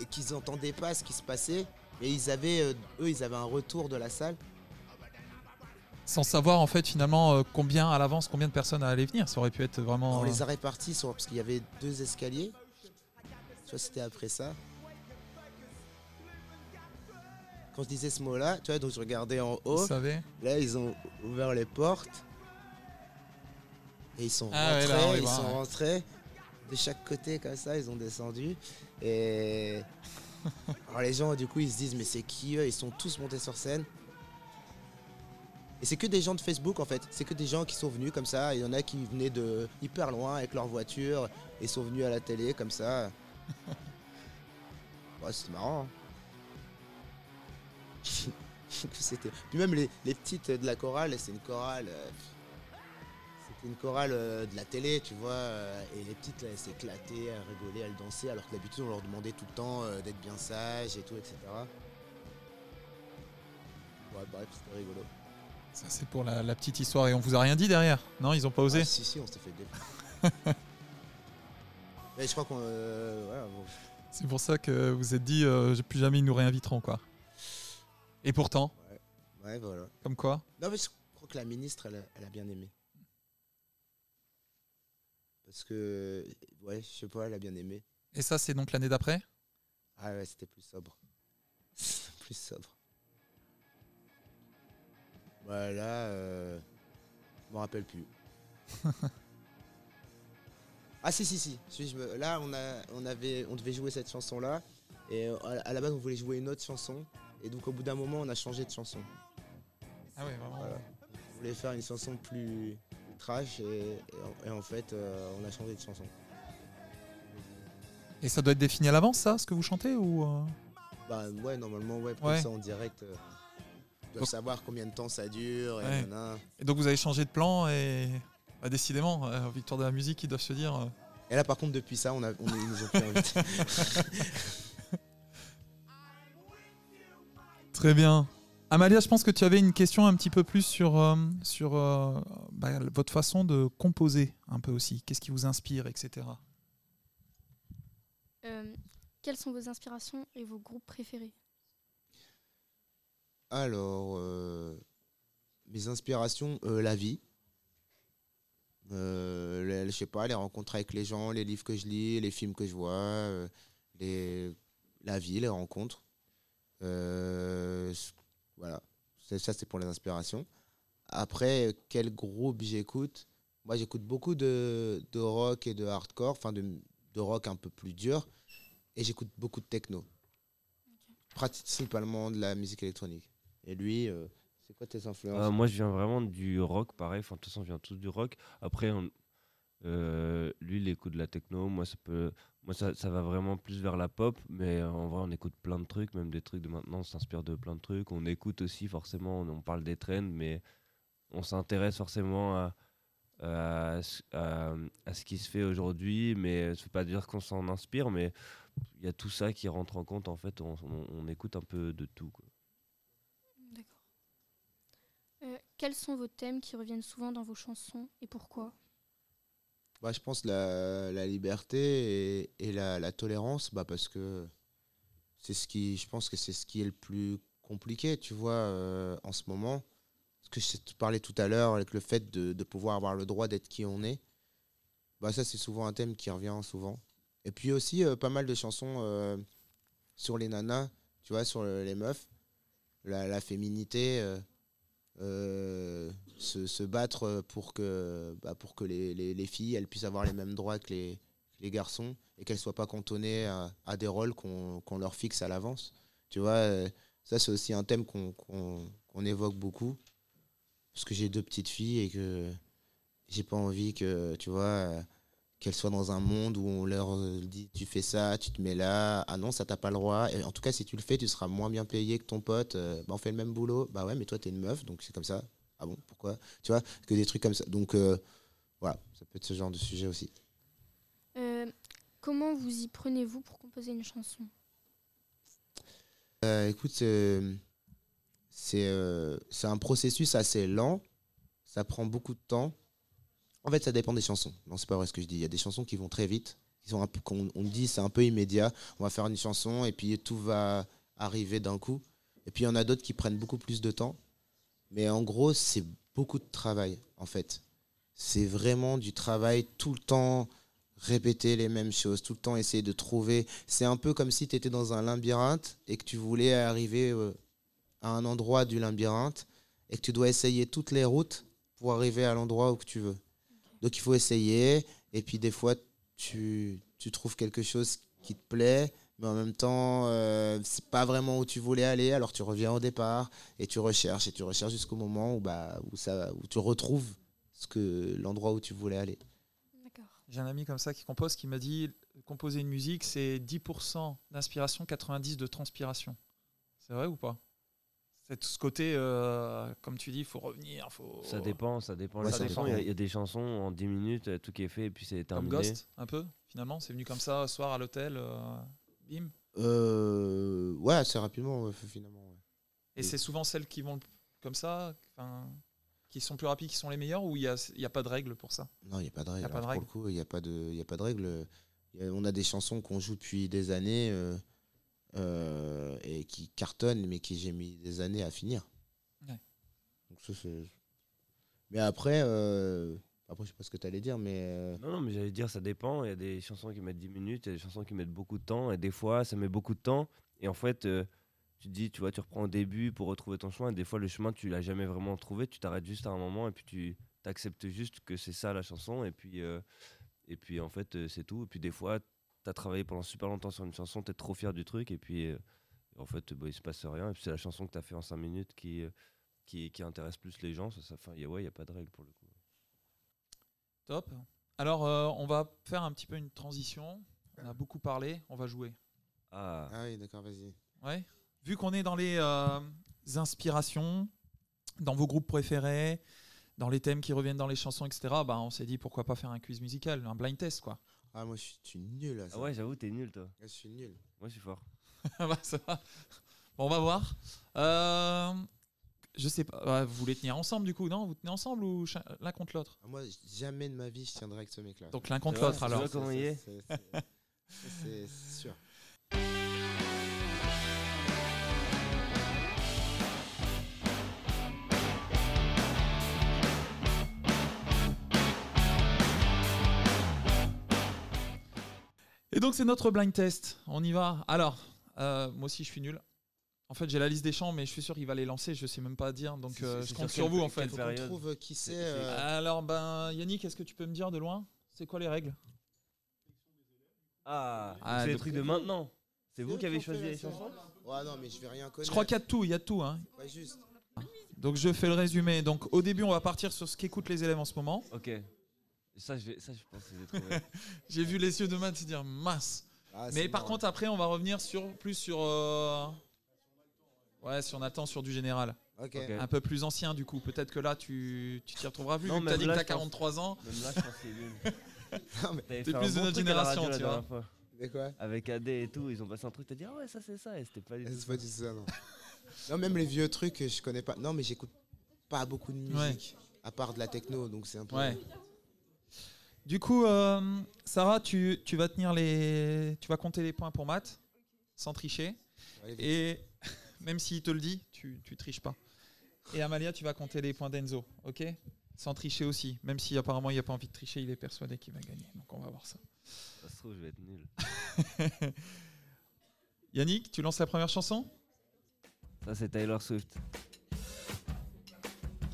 Et qu'ils n'entendaient pas ce qui se passait. Mais ils avaient, euh, eux, ils avaient un retour de la salle. Sans savoir en fait finalement euh, combien à l'avance, combien de personnes allaient venir. Ça aurait pu être vraiment. On euh, les a répartis sur, parce qu'il y avait deux escaliers. Tu vois, c'était après ça. Quand je disais ce mot-là, tu vois, donc je regardais en haut. Là, ils ont ouvert les portes. Et ils sont Ah ouais, rentrés, là, ils sont ouais. rentrés. De chaque côté, comme ça, ils ont descendu. Et. [LAUGHS] Alors, les gens, du coup, ils se disent, mais c'est qui eux? Ils sont tous montés sur scène. Et c'est que des gens de Facebook, en fait. C'est que des gens qui sont venus comme ça. Il y en a qui venaient de hyper loin avec leur voiture et sont venus à la télé comme ça. [LAUGHS] Ouais, c'était marrant. hein. [LAUGHS] C'était- Puis même les, les petites de la chorale, c'est une chorale. euh, une chorale euh, de la télé, tu vois. euh, Et les petites, là, elles s'éclataient, elles rigolaient, elles dansaient, alors que d'habitude, on leur demandait tout le temps euh, d'être bien sages et tout, etc. Ouais, bref, c'était rigolo. Ça c'est pour la, la petite histoire et on vous a rien dit derrière Non, ils ont pas osé? Ah, si, si, on s'est fait des. [LAUGHS] Mais je crois qu'on. euh, ouais, bon. C'est pour ça que vous êtes dit euh, plus jamais ils nous réinviteront quoi. Et pourtant, Ouais, voilà. comme quoi? Non, mais je crois que la ministre, elle a bien aimé. Parce que, ouais, je sais pas, elle a bien aimé. Et ça c'est donc l'année d'après? Ah ouais, c'était plus sobre. [LAUGHS] plus sobre. Voilà, euh, je me rappelle plus. [LAUGHS] ah si si si, Si, je me- là on a, on avait, on devait jouer cette chanson là, et euh, à à la base on voulait jouer une autre chanson, et donc au bout d'un moment on a changé de chanson. Ah ouais, vraiment. Voilà. On voulait faire une chanson plus trash, et, et en, fait euh, on a changé de chanson. Et ça doit être défini à l'avance, ça, ce que vous chantez ou euh Bah ouais, normalement ouais, pour Ouais. ça en direct. Euh, ils doivent Donc- savoir combien de temps ça dure, et Ouais. nanana. Et donc vous avez changé de plan et bah, décidément, euh, Victoire de la musique, ils doivent se dire. euh, Et là, par contre, depuis ça, on a, on, ils nous ont plus. [LAUGHS] Très bien. Amalia, je pense que tu avais une question un petit peu plus sur, euh, sur euh, bah, votre façon de composer un peu aussi. Qu'est-ce qui vous inspire, etc. Euh, quelles sont vos inspirations et vos groupes préférés? Alors, euh, mes inspirations, euh, la vie. Euh, les- je sais pas, les rencontres avec les gens, les livres que je lis, les films que je vois, euh, les, la vie, les rencontres. Voilà, C'est- ça c'est pour les inspirations. Après, quel groupe j'écoute? Moi j'écoute beaucoup de, de rock et de hardcore, enfin de, de rock un peu plus dur, et j'écoute beaucoup de techno. Principalement de la musique électronique. Et lui, euh, c'est quoi tes influences? Euh, moi, je viens vraiment du rock, pareil. Enfin, de toute façon, on vient tous du rock. Après, on- euh, lui, il écoute de la techno. Moi, ça, peut, moi ça, ça va vraiment plus vers la pop. Mais euh, en vrai, on écoute plein de trucs, même des trucs de maintenant. On s'inspire de plein de trucs. On écoute aussi, forcément, on, parle des trends, mais on s'intéresse forcément à, à, à- ce qui se fait aujourd'hui. Mais ça veut pas dire qu'on s'en inspire, mais il y a tout ça qui rentre en compte. En fait, on, on- écoute un peu de tout. D'accord. Euh, quels sont vos thèmes qui reviennent souvent dans vos chansons et pourquoi? Bah, je pense la, la liberté et, et la, la tolérance, bah, parce que c'est ce qui, je pense que c'est ce qui est le plus compliqué, tu vois, euh, en ce moment. Ce que je te parlais tout à l'heure avec le fait de, de pouvoir avoir le droit d'être qui on est. Bah, ça, c'est souvent un thème qui revient souvent. Et puis aussi, euh, pas mal de chansons euh, sur les nanas, tu vois, sur le- les meufs, la, la féminité. Euh, se, se battre pour que, bah, pour que les, les- les filles elles puissent avoir les mêmes droits que les, les garçons et qu'elles soient pas cantonnées à, des rôles qu'on qu'on leur fixe à l'avance. Tu vois, euh, ça c'est aussi un thème qu'on qu'on- qu'on évoque beaucoup parce que j'ai deux petites filles et que j'ai pas envie que, tu vois, qu'elles soient dans un monde où on leur euh, dit tu fais ça, tu te mets là, ah non, ça t'as pas le droit. Et en tout cas, si tu le fais, tu seras moins bien payé que ton pote. Euh, bah, on fait le même boulot. Bah ouais, mais toi, t'es une meuf, donc c'est comme ça. Ah bon, pourquoi? Tu vois, que des trucs comme ça. Donc euh, voilà, ça peut être ce genre de sujet aussi. Euh, Comment vous y prenez-vous pour composer une chanson? Écoute, c'est un processus assez lent. Ça prend beaucoup de temps. En fait, ça dépend des chansons. Non, c'est pas vrai ce que je dis. Il y a des chansons qui vont très vite. Qui sont un peu, qu'on on dit c'est un peu immédiat. On va faire une chanson et puis tout va arriver d'un coup. Et puis il y en a d'autres qui prennent beaucoup plus de temps. Mais en gros, c'est beaucoup de travail en fait. C'est vraiment du travail tout le temps répéter les mêmes choses, tout le temps essayer de trouver. C'est un peu comme si tu étais dans un labyrinthe et que tu voulais arriver euh, à un endroit du labyrinthe et que tu dois essayer toutes les routes pour arriver à l'endroit où tu veux. Donc il faut essayer et puis des fois tu, tu trouves quelque chose qui te plaît mais en même temps euh, c'est pas vraiment où tu voulais aller alors tu reviens au départ et tu recherches et tu recherches jusqu'au moment où, bah, où, ça, où tu retrouves ce que, l'endroit où tu voulais aller. D'accord. J'ai un ami comme ça qui compose qui m'a dit composer une musique, c'est 10% d'inspiration, 90% de transpiration. C'est vrai ou pas? C'est tout ce côté, euh, comme tu dis, il faut revenir, faut. Ça dépend, ça dépend. Ouais, Les ça chansons, dépend. Il y, a- il y a des chansons en 10 minutes, tout qui est fait, et puis c'est Comme terminé. Ghost, un peu, finalement. C'est venu comme ça, soir à l'hôtel, euh, bim. Euh, ouais, assez rapidement, ouais, finalement. ouais. Et Oui. c'est souvent celles qui vont comme ça, qui sont plus rapides, qui sont les meilleures, ou il n'y a, il y a pas de règle pour ça? Non, il n'y a pas de règle. a pas de règle. Pour le coup, il n'y a, pas de- il y a pas de règle. Y on a des chansons qu'on joue depuis des années euh, et qui cartonnent, mais qui j'ai mis des années à finir. Ouais. Donc ça, c'est- mais après, euh, après, je sais pas ce que tu allais dire, mais euh, Non, non, mais j'allais dire, ça dépend. Il y a des chansons qui mettent 10 minutes, il y a des chansons qui mettent beaucoup de temps, et des fois, ça met beaucoup de temps. Et en fait, euh, tu te dis, tu vois, tu reprends au début pour retrouver ton chemin. Et des fois, le chemin, tu l'as jamais vraiment trouvé. Tu t'arrêtes juste à un moment et puis tu acceptes juste que c'est ça la chanson. Et puis, euh, et puis en fait, c'est tout. Et puis des fois, tu as travaillé pendant super longtemps sur une chanson, tu es trop fier du truc. Et puis, euh, en fait, bah, il se passe rien. Et puis c'est la chanson que tu as fait en 5 minutes qui, euh, qui, qui intéresse plus les gens. Ça, ça, enfin, y a, ouais, il n'y a pas de règle pour le coup. Top. Alors, euh, on va faire un petit peu une transition. On a beaucoup parlé, on va jouer. Ah, Ah oui, d'accord, vas-y. Ouais. Vu qu'on est dans les euh, inspirations, dans vos groupes préférés, dans les thèmes qui reviennent dans les chansons, etc., bah, on s'est dit pourquoi pas faire un quiz musical, un blind test, quoi. Ah, moi, je suis, je suis nul à ça. Ah ouais, j'avoue, t'es nul, toi. Je suis nul. Moi, je suis fort. [LAUGHS] Bah, ça va. Bon, on va voir. Euh, je sais pas. vous voulez tenir ensemble, du coup, non? Vous tenez ensemble ou cha- l'un contre l'autre? Ah, moi, jamais de ma vie, je tiendrai avec ce mec-là. Donc l'un contre l'autre, c'est alors. vrai. comment il est C'est- c'est- c'est- C'est sûr. Et donc c'est notre blind test. On y va. Alors, euh, moi aussi je suis nul. En fait, j'ai la liste des chants, mais je suis sûr qu'il va les lancer. Je sais même pas dire. Donc C'est- euh, c'est je sur compte sur vous en fait. Faut qu'on période trouve qui c'est. C'est- euh, Alors, ben Yannick, est-ce que tu peux me dire de loin C'est quoi les règles? Ah, Ah, c'est les donc- trucs de maintenant. C'est vous qui avez choisi les chansons Ouais, non, mais je vais rien connaître. Je crois qu'il y a de tout. Il y a de tout. Hein. Ouais, juste. Donc je fais le résumé. Donc au début, on va partir sur ce qu'écoutent les élèves en ce moment. Ok. Ça, je, vais, ça, je pense que je vais trouver. [LAUGHS] J'ai vu les yeux de Matt se dire masse. Ah, Mais c'est par marrant. contre, après, on va revenir sur plus sur. euh, Ouais, si on attend sur du général. Ok. Un peu plus ancien, du coup. Peut-être que là, tu tu t'y retrouveras plus. Non, vu que t'as même dit que là, t'as je pense- 43 ans. Même là, je pense qu'il est [LAUGHS] nul. Non, mais T'avais T'es fait un plus de notre truc à la radio génération, la tu vois. dernière fois. mais quoi Avec AD et tout, ils ont passé un truc, t'as dit ah ouais, ça c'est ça, et c'était pas du tout. C'est pas du tout ça, non. non, même les vieux trucs, je connais pas. Non, mais j'écoute pas beaucoup de Ouais. musique. À part de la techno, donc c'est un peu. Ouais. Du coup, euh, Sarah, tu, tu vas tenir les. Tu vas compter les points pour Matt, sans tricher. Et [LAUGHS] même s'il te le dit, tu, tu triches pas. Et Amalia, tu vas compter les points d'Enzo, ok? Sans tricher aussi. Même si apparemment il n'a pas envie de tricher, il est persuadé qu'il va gagner. Donc on va voir ça. Ça se trouve, je vais être nul. [LAUGHS] Yannick, tu lances la première chanson? Ça, c'est Taylor Swift.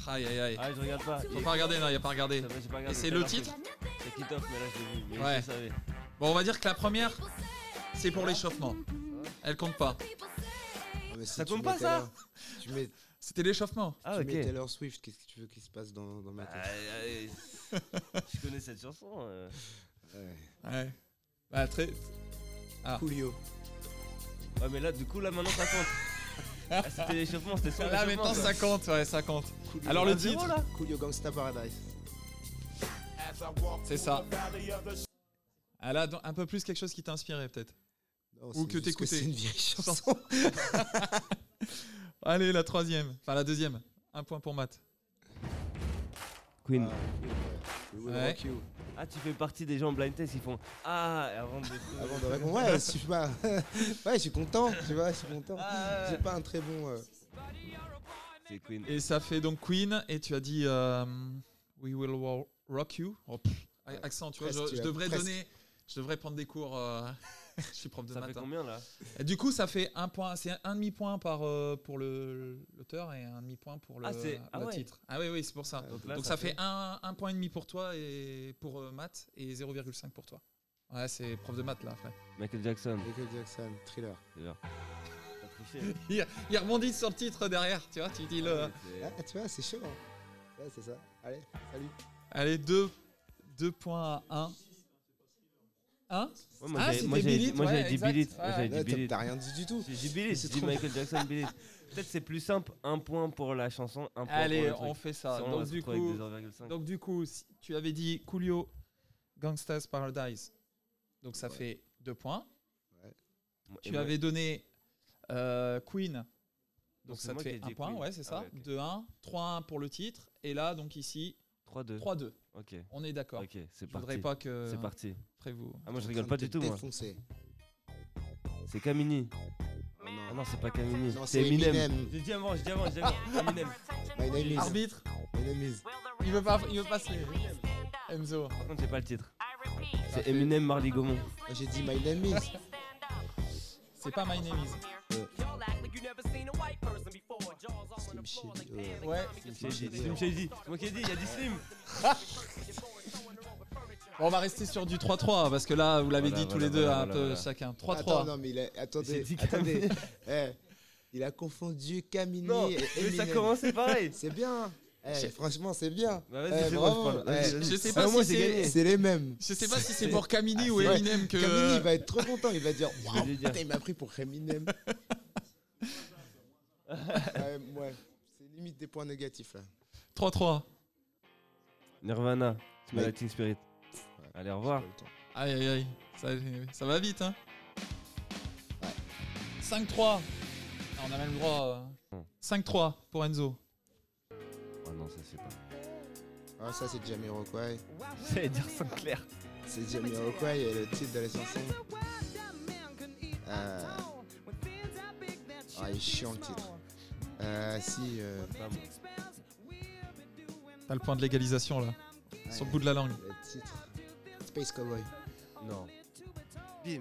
Aïe aïe aïe. Ah, je regarde pas. Faut pas regarder, non, il a pas regardé. Et c'est le titre. C'est Kit Off, mais là, je l'ai vu. Mais Ouais. je le savais. Bon, on va dire que la première, c'est pour l'échauffement. Elle compte pas. Mais si Ça tu compte pas, ça Tu mets, C'était l'échauffement. Ah, tu ok. mets Taylor Swift, qu'est-ce que tu veux qu'il se passe dans, dans ma tête Aïe, aïe. [LAUGHS] je connais cette chanson. euh. Ouais. Ouais. Bah, très. Ah. Coolio. Ouais, mais là, du coup, là, maintenant, ça compte. Ah, c'était l'échauffement, c'était sur Là maintenant quoi. ça compte, ouais, ça compte. Coolio. Alors le titre, là Coolio Gangsta Paradise. c'est ça. Ah là, donc, un peu plus quelque chose qui t'a inspiré peut-être. Ou que t'écoutais. C'est une vieille chanson. [LAUGHS] Allez, la troisième. Enfin, la deuxième. Un point pour Matt. Queen. We will Ouais. rock you. Ah, tu fais partie des gens blind test, ils font Ah, avant de. [LAUGHS] Avant de répondre, ouais, je suis pas. [LAUGHS] ouais, je suis content, tu vois, je suis content. Ah, J'ai pas un très bon. euh, C'est Queen. Et ça fait donc Queen, et tu as dit euh, We Will Rock You. Oh, pff, accent, tu vois, Presque, je, devrais presque. donner. Je devrais prendre des cours. euh, [LAUGHS] je suis prof de Ça maths. fait hein. combien là? Et du coup, ça fait un point. C'est un demi-point par, euh, pour le- l'auteur et un demi-point pour le, Ah, ah le ouais. titre. Ah oui, oui, c'est pour ça. Donc, là, Donc ça, fait un, un point et demi pour toi et pour euh, maths et 0,5 pour toi. Ouais, c'est prof de maths là, frère. Michael Jackson. Michael Jackson, thriller. [LAUGHS] Il, il rebondit sur le titre derrière, tu vois, tu dis le... Ah, c'est- Ah, tu vois, c'est chaud. hein. Ouais, c'est ça. Allez, salut. Allez, 2 deux, points à 1. 1 Ouais, moi, Ah, j'avais- c'était moi, j'avais dit- moi, ouais, j'avais dit exact. Ouais, j'avais dit t'as- rien dit du tout. J'ai dit Billie, C'est j'ai dit trop- Michael Jackson, Billie. Peut-être c'est plus simple, un point pour la chanson, un point Allez, pour le on truc. fait ça. Sinon, on va Donc se du, retrouver coup, avec des 0,5. donc du coup, si tu avais dit Coolio, Gangsta's Paradise. Donc ça fait 2 points. Et Tu moi- avais donné euh, Queen. Donc Donc, c'est ça te moi qui ai fait dit 1 point, Queen. ouais, c'est Ah ça. ouais, ok. 2-1, 3-1 pour le titre. Et là, donc ici, 3-2. 3-2. Ok, On est d'accord. ok, c'est Je voudrais parti. pas que. C'est parti. Après vous. Ah, moi je rigole pas du tout, moi. C'est Camini. Oh Ah non. non, c'est pas Camini. Non, c'est Eminem. Eminem. J'ai dit avant, j'ai dit avant, j'ai dit avant. [LAUGHS] Eminem. My name is. Arbitre, My name is. il veut pas, il veut pas se lever. Enzo. Par contre, j'ai pas le titre. C'est. Eminem Marley Gaumont. J'ai dit My name is. C'est pas My Name is. Slim Shady, Ouais. Slim Shady, Slim Shady. C'est moi qui ai dit, il y a dit Slim. [LAUGHS] Bon, on va rester sur du 3-3 parce que là, vous l'avez Voilà, dit tous voilà, les deux voilà, un voilà, peu voilà. chacun. Attends, 3-3. non, mais il a... Attendez, dit attendez. [LAUGHS] Eh, il a confondu Camini Non, et mais ça Eminem. commençait pareil. [LAUGHS] C'est bien. Eh, franchement, c'est bien. Bah, Eh, je Eh. Je sais Ah, pas moi, si c'est- les mêmes. Je sais pas si c'est pour Camini ou Ouais. Eminem que. Camini, il va être trop content. Il va dire [LAUGHS] Waouh, dire. putain, il m'a pris pour Eminem. ouais, ouais. C'est limite des points négatifs là. 3-3. Nirvana, Smell Ouais. Like Teen Spirit. Allez, au revoir. Aïe aïe aïe. Ça, ça va vite, hein. Ouais. 5-3. Ah, On a même le droit. euh, 5-3 pour Enzo. Oh non, ça c'est pas. Ah, ça, c'est Jamiroquai. [LAUGHS] J'allais dire Sinclair. C'est Jamiroquai et le titre de la chanson. Euh... Ah, il est chiant le titre. Euh, si. Euh... Pas bon. T'as le point de légalisation là. Sur le bout de la langue. Le titre. Space Cowboy. Non. Bim.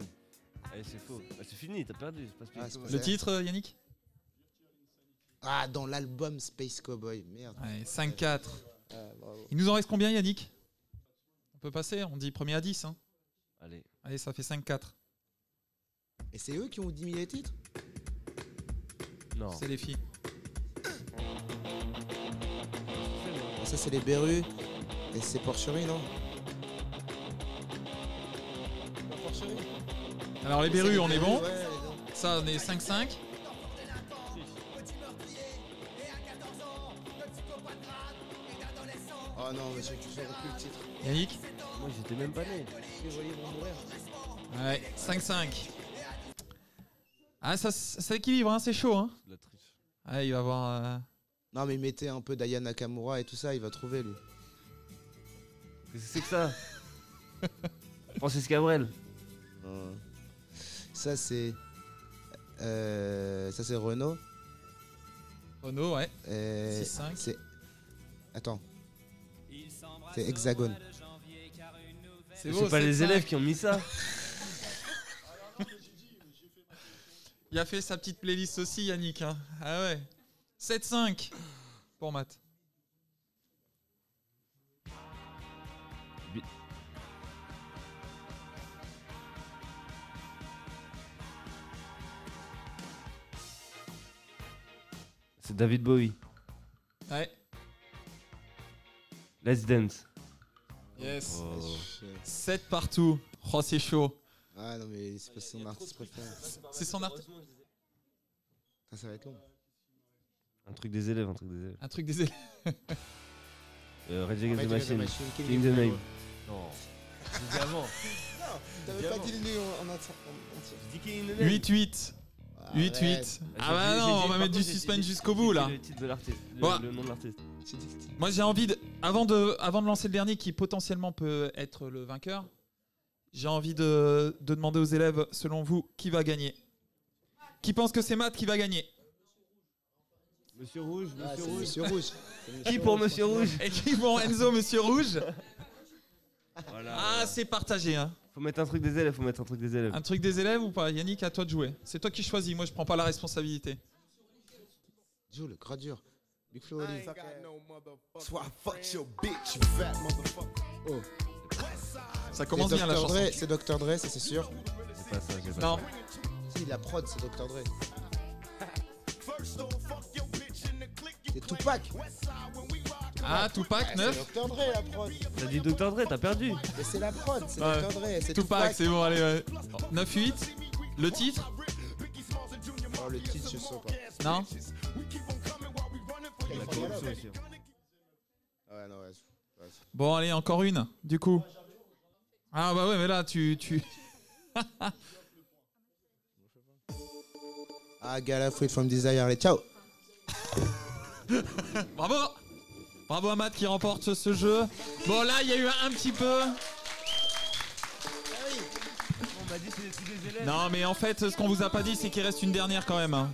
Allez, c'est faux. Ah, c'est fini, t'as perdu. C'est pas Ah, Space c'est Cowboy. Le titre, euh, Yannick? Ah, dans l'album Space Cowboy. Merde. Ouais, 5-4. Ah, bravo. Il nous en reste combien, Yannick? On peut passer, on dit premier à 10. Hein. Allez. Allez, ça fait 5-4. Et c'est eux qui ont 10 000 titres? Non. C'est les filles. Ça, c'est les Berus. Et c'est Porcherie, non? Alors, les Berus, on est bon. Ça, on est 5-5. Oh non, monsieur, tu saurais plus le titre. Yannick Moi, j'étais même pas né. Ouais, 5-5. Ah, ça, ça équilibre, hein, c'est chaud. Hein. La triche. Ah, il va avoir. euh, Non, mais mettez un peu d'Aya Nakamura et tout ça, il va trouver lui. Qu'est-ce que c'est que ça? Francis Cabrel. Euh, Ça, c'est. Euh, ça, c'est Renault. Renault, ouais. Et 6-5. C'est. Attends. C'est Hexagone. C'est C'est pas les élèves qui ont mis ça. [LAUGHS] Il a fait sa petite playlist aussi, Yannick. hein. Ah ouais. 7-5 pour Matt. C'est David Bowie. Ouais. Let's Dance. Yes. Oh. 7 partout. Oh, c'est chaud. Ah non, mais c'est pas son artiste préféré. C'est son art. Ça, ça va être long. Un truc des élèves, un truc des élèves. Un truc des élèves. Euh, Rage Against the Machine. King the Name. Non. Dit avant. T'avais pas dit le nez en, en entier. en entier. J'ai dit King the Name. 8-8. 8-8. Arrête. Ah J'ai bah non, on va mettre du suspense jusqu'au bout là. Le titre de l'artiste. Le nom de. Moi j'ai envie de. Avant de, avant de lancer le dernier qui potentiellement peut être le vainqueur, j'ai envie de, de demander aux élèves, selon vous, qui va gagner Qui pense que c'est Matt qui va gagner? Monsieur Rouge, Ah, Monsieur Rouge. Monsieur Rouge. [LAUGHS] Qui pour Monsieur Rouge? Et qui vont Enzo, Monsieur Rouge? Voilà. Ah, c'est partagé. Hein. Faut mettre un truc des élèves, faut mettre un truc des élèves. Un truc des élèves ou pas Yannick, à toi de jouer. C'est toi qui choisis. Moi, je prends pas la responsabilité. Joe, le gradure. Big Flo Oli. Soit fuck your bitch, you fat motherfucker. Ça commence bien la chanson. C'est Dr. Dre, ça c'est sûr. J'ai pas ça, j'ai pas Non. Si, la prod, c'est Dr. Dre. C'est Tupac. Ah, Tupac, Ah, 9. C'est Dr. Dre, la prod. ça. T'as dit Dr. Dre, t'as perdu. Mais c'est la prod, c'est Ouais. Dr. Dre. C'est Tupac, c'est bon, allez. ouais. 9-8. Le titre Oh, le titre, je sais pas. Non. Ah ouais, non, ouais. ouais. Bon, allez, encore une, du coup. Ah bah ouais, mais là, tu... tu... Ah, Gala, Fruit from Desire, allez, ciao. Bravo Bravo à Matt qui remporte ce jeu. Bon, là, il y a eu un petit peu... On m'a dit c'est des trucs des élèves. Non, mais en fait, ce qu'on vous a pas dit, c'est qu'il reste une dernière quand même. hein.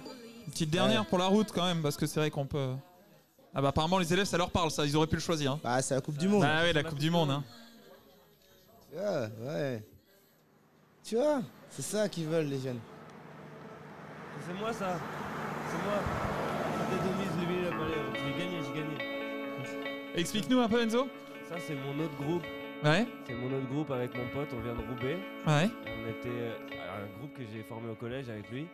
Une petite dernière Ouais. pour la route quand même, parce que c'est vrai qu'on peut... Ah bah apparemment, les élèves, ça leur parle, ça. Ils auraient pu le choisir. hein. Bah, c'est la Coupe du Monde. Bah oui, la Coupe du Monde. Hein. Ah, ouais. Tu vois, c'est ça qu'ils veulent, les jeunes. C'est moi ça. C'est moi. C'était Demise, le Explique-nous un peu, Enzo. Ça, c'est mon autre groupe. Ouais, C'est mon autre groupe avec mon pote, on vient de Roubaix. ouais. On était euh, un groupe que j'ai formé au collège avec lui. Et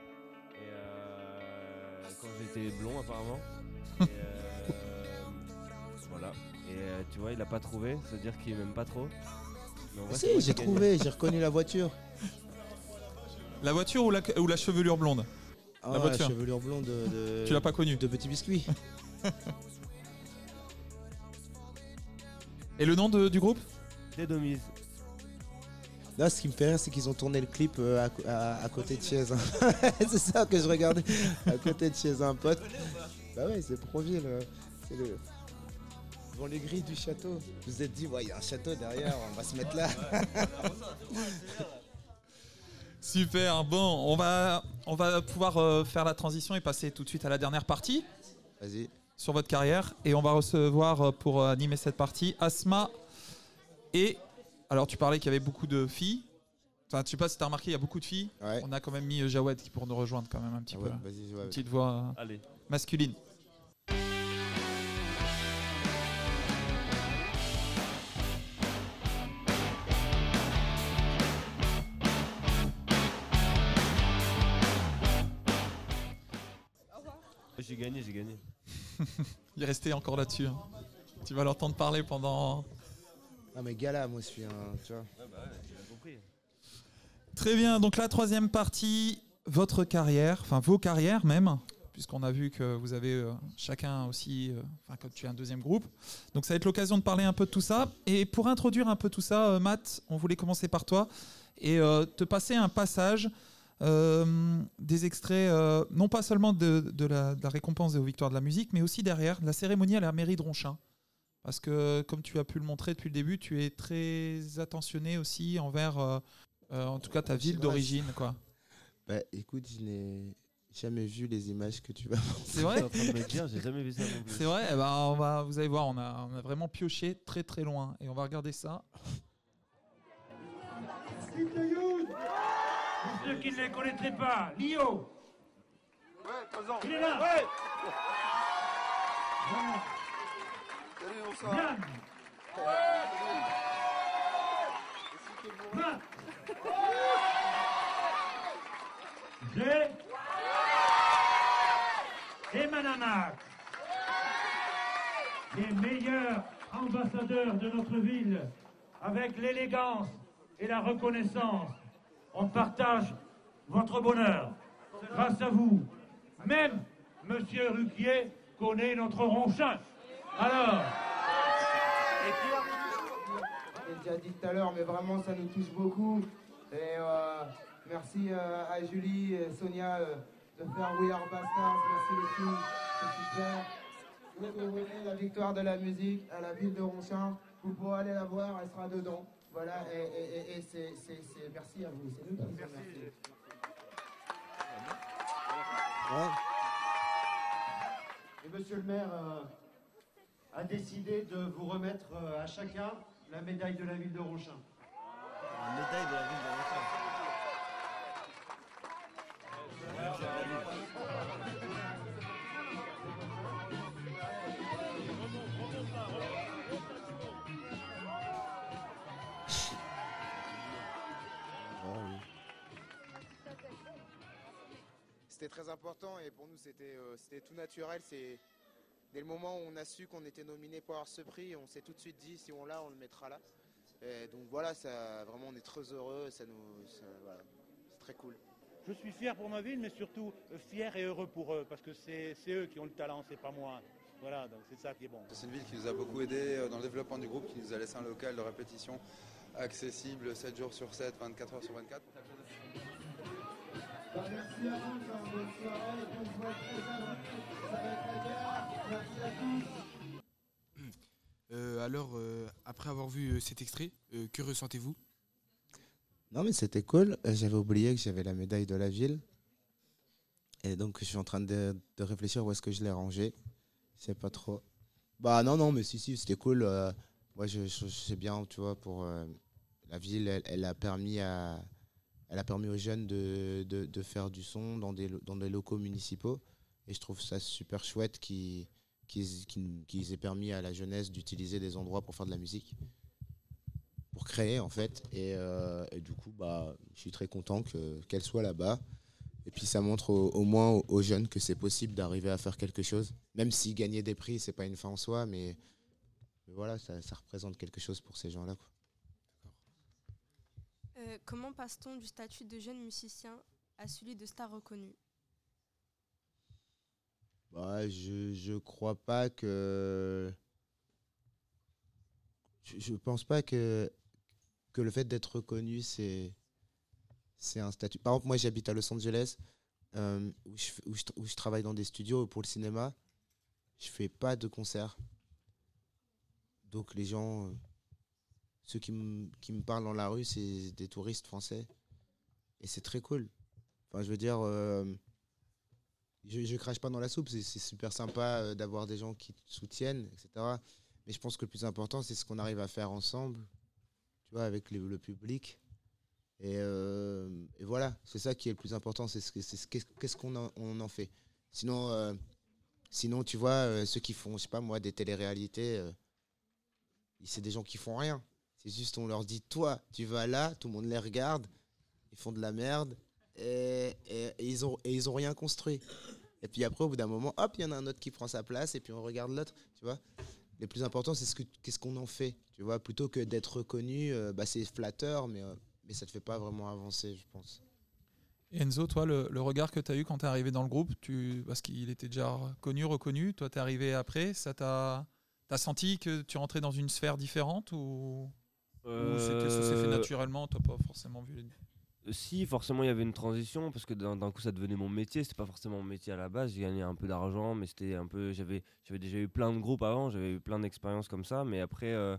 euh, quand j'étais blond apparemment. Et, euh, [LAUGHS] voilà. Et euh, tu vois, il a pas trouvé, se dire qu'il m'aime pas trop. Mais en vrai, c'est Si, moi j'ai qui ai gagné. trouvé, j'ai reconnu la voiture. La voiture ou la, ou la chevelure blonde? Ah, voiture. chevelure blonde de, de- Tu l'as pas connue. de petit biscuit. [LAUGHS] Et le nom de- du groupe Des Domises. Là, ce qui me fait rire, c'est qu'ils ont tourné le clip euh, à, à- à côté de chez un. [LAUGHS] c'est ça que je regardais. À côté de chez un pote. Bah ouais, c'est Proville. euh, C'est le. Devant les grilles du château. Vous vous êtes dit, ouais, il y a un château derrière, on va se mettre là. [LAUGHS] Super, bon, on va, on va pouvoir euh, faire la transition et passer tout de suite à la dernière partie Vas-y. Sur votre carrière. Et on va recevoir euh, pour euh, animer cette partie Asma et. Alors, tu parlais qu'il y avait beaucoup de filles. Enfin, je sais pas si tu as remarqué, il y a beaucoup de filles. Ouais. On a quand même mis euh, Jawed qui pour nous rejoindre quand même un petit Ah peu. ouais, vas-y, ouais, Une petite voix euh, Allez. masculine. J'ai gagné, j'ai gagné. Il est resté encore là-dessus. hein. Tu vas l'entendre parler pendant. Ah, mais gala, moi, je suis un. Tu vois. Bah ouais, j'ai bien compris. Très bien, donc la troisième partie, votre carrière, enfin vos carrières même, puisqu'on a vu que vous avez euh, chacun aussi, euh, enfin quand tu es un deuxième groupe. Donc ça va être l'occasion de parler un peu de tout ça. Et pour introduire un peu tout ça, euh, Matt, on voulait commencer par toi et euh, te passer un passage, euh, des extraits, euh, non pas seulement de, de la, de la récompense aux victoires de la musique, mais aussi derrière de la cérémonie à la mairie de Ronchin. Parce que, comme tu as pu le montrer depuis le début, tu es très attentionné aussi envers, euh, euh, en tout cas, ta ville d'origine. quoi. [LAUGHS] Bah écoute, je n'ai jamais vu les images que tu vas C'est vrai j'ai jamais vu ça. C'est vrai, eh ben, on va, vous allez voir, on a, on a vraiment pioché très très loin. Et on va regarder ça. Ceux qui ne les connaîtraient pas, Lio. Il est là. Yann. Matt. Jay. Et Manamak. Les meilleurs ambassadeurs de notre ville, avec l'élégance et la reconnaissance on partage votre bonheur. Grâce à vous, même Monsieur Ruquier connaît notre ronchin. Alors, Je l'ai déjà dit tout à l'heure, mais vraiment ça nous touche beaucoup. Et euh, merci euh, à Julie et Sonia euh, de faire We Are Bastards. Merci les filles, c'est super. Vous la victoire de la musique à la ville de Ronchin. Vous pourrez aller la voir, elle sera dedans. Voilà, et, et- et- et c'est, c'est- c'est- merci à vous. C'est nous qui vous remercions. Ouais. Et monsieur le maire euh, a décidé de vous remettre euh, à chacun la médaille de la ville de Ronchin. La médaille de la ville de Ronchin. C'était très important et pour nous c'était euh, c'était tout naturel. C'est dès le moment où on a su qu'on était nominé pour avoir ce prix, on s'est tout de suite dit si on l'a, on le mettra là. Et donc voilà, ça, vraiment on est très heureux, ça nous, ça- voilà, c'est très cool. je suis fier pour ma ville, mais surtout euh, fier et heureux pour eux, parce que c'est c'est eux qui ont le talent, c'est pas moi. Voilà, donc c'est ça qui est bon. C'est une ville qui nous a beaucoup aidé euh, dans le développement du groupe, qui nous a laissé un local de répétition accessible 7 jours sur 7, 24 heures sur 24. Merci à vous, bonne soirée. alors, euh, après avoir vu euh, cet extrait, euh, que ressentez-vous? Non mais c'était cool. J'avais oublié que j'avais la médaille de la ville. Et donc je suis en train de, de réfléchir où est-ce que je l'ai rangée. Je sais pas trop. Bah non, non, mais si, si, c'était cool. Moi je, je, je sais bien, tu vois, pour la ville, elle, elle a permis à... Elle a permis aux jeunes de, de, faire du son dans des, dans des locaux municipaux. Et je trouve ça super chouette qu'ils aient permis à la jeunesse d'utiliser des endroits pour faire de la musique, pour créer en fait. Et, euh, du coup, bah, je suis très content que- qu'elle soit là-bas. Et puis ça montre au, moins aux, jeunes que c'est possible d'arriver à faire quelque chose. Même si gagner des prix, c'est pas une fin en soi, mais, voilà, ça représente quelque chose pour ces gens-là. Euh, comment passe-t-on du statut de jeune musicien à celui de star reconnu? Bah, je, je crois pas que. Je, je pense pas que, le fait d'être reconnu, c'est un statut. Par exemple, moi, j'habite à Los Angeles, euh, où, je, où, je, travaille dans des studios pour le cinéma. Je fais pas de concerts. Donc, les gens, euh, ceux qui qui me parlent dans la rue, c'est des touristes français. Et c'est très cool. Enfin, je veux dire. euh, je, je crache pas dans la soupe, c'est super sympa euh, d'avoir des gens qui te soutiennent, etc. Mais je pense que le plus important, c'est ce qu'on arrive à faire ensemble, tu vois, avec le, public. Et, euh, et voilà, c'est ça qui est le plus important, c'est ce qu'est-ce qu'on en, on en fait. Sinon, sinon, tu vois, ceux qui font, je sais pas moi, des téléréalités, c'est des gens qui font rien. C'est juste, on leur dit, toi, tu vas là, tout le monde les regarde, ils font de la merde, et, ils, ont, et ils ont rien construit. Et puis après, au bout d'un moment, hop, il y en a un autre qui prend sa place, et puis on regarde l'autre, tu vois. Le plus important, c'est ce que, qu'est-ce qu'on en fait, tu vois. Plutôt que d'être reconnu, euh, bah, c'est flatteur, mais, euh, mais ça te fait pas vraiment avancer, je pense. Enzo, toi, le, le regard que tu as eu quand tu es arrivé dans le groupe, tu, parce qu'il était déjà connu, reconnu, toi, tu es arrivé après, ça t'a. T'as senti que tu rentrais dans une sphère différente ou, ou c'était- ça s'est fait Euh, naturellement T'as pas forcément vu les- Euh, Si, forcément, il y avait une transition parce que d'un d'un coup, ça devenait mon métier. C'était pas forcément mon métier à la base. J'ai gagné un peu d'argent, mais c'était un peu. J'avais, j'avais déjà eu plein de groupes avant. J'avais eu plein d'expériences comme ça, mais après, euh,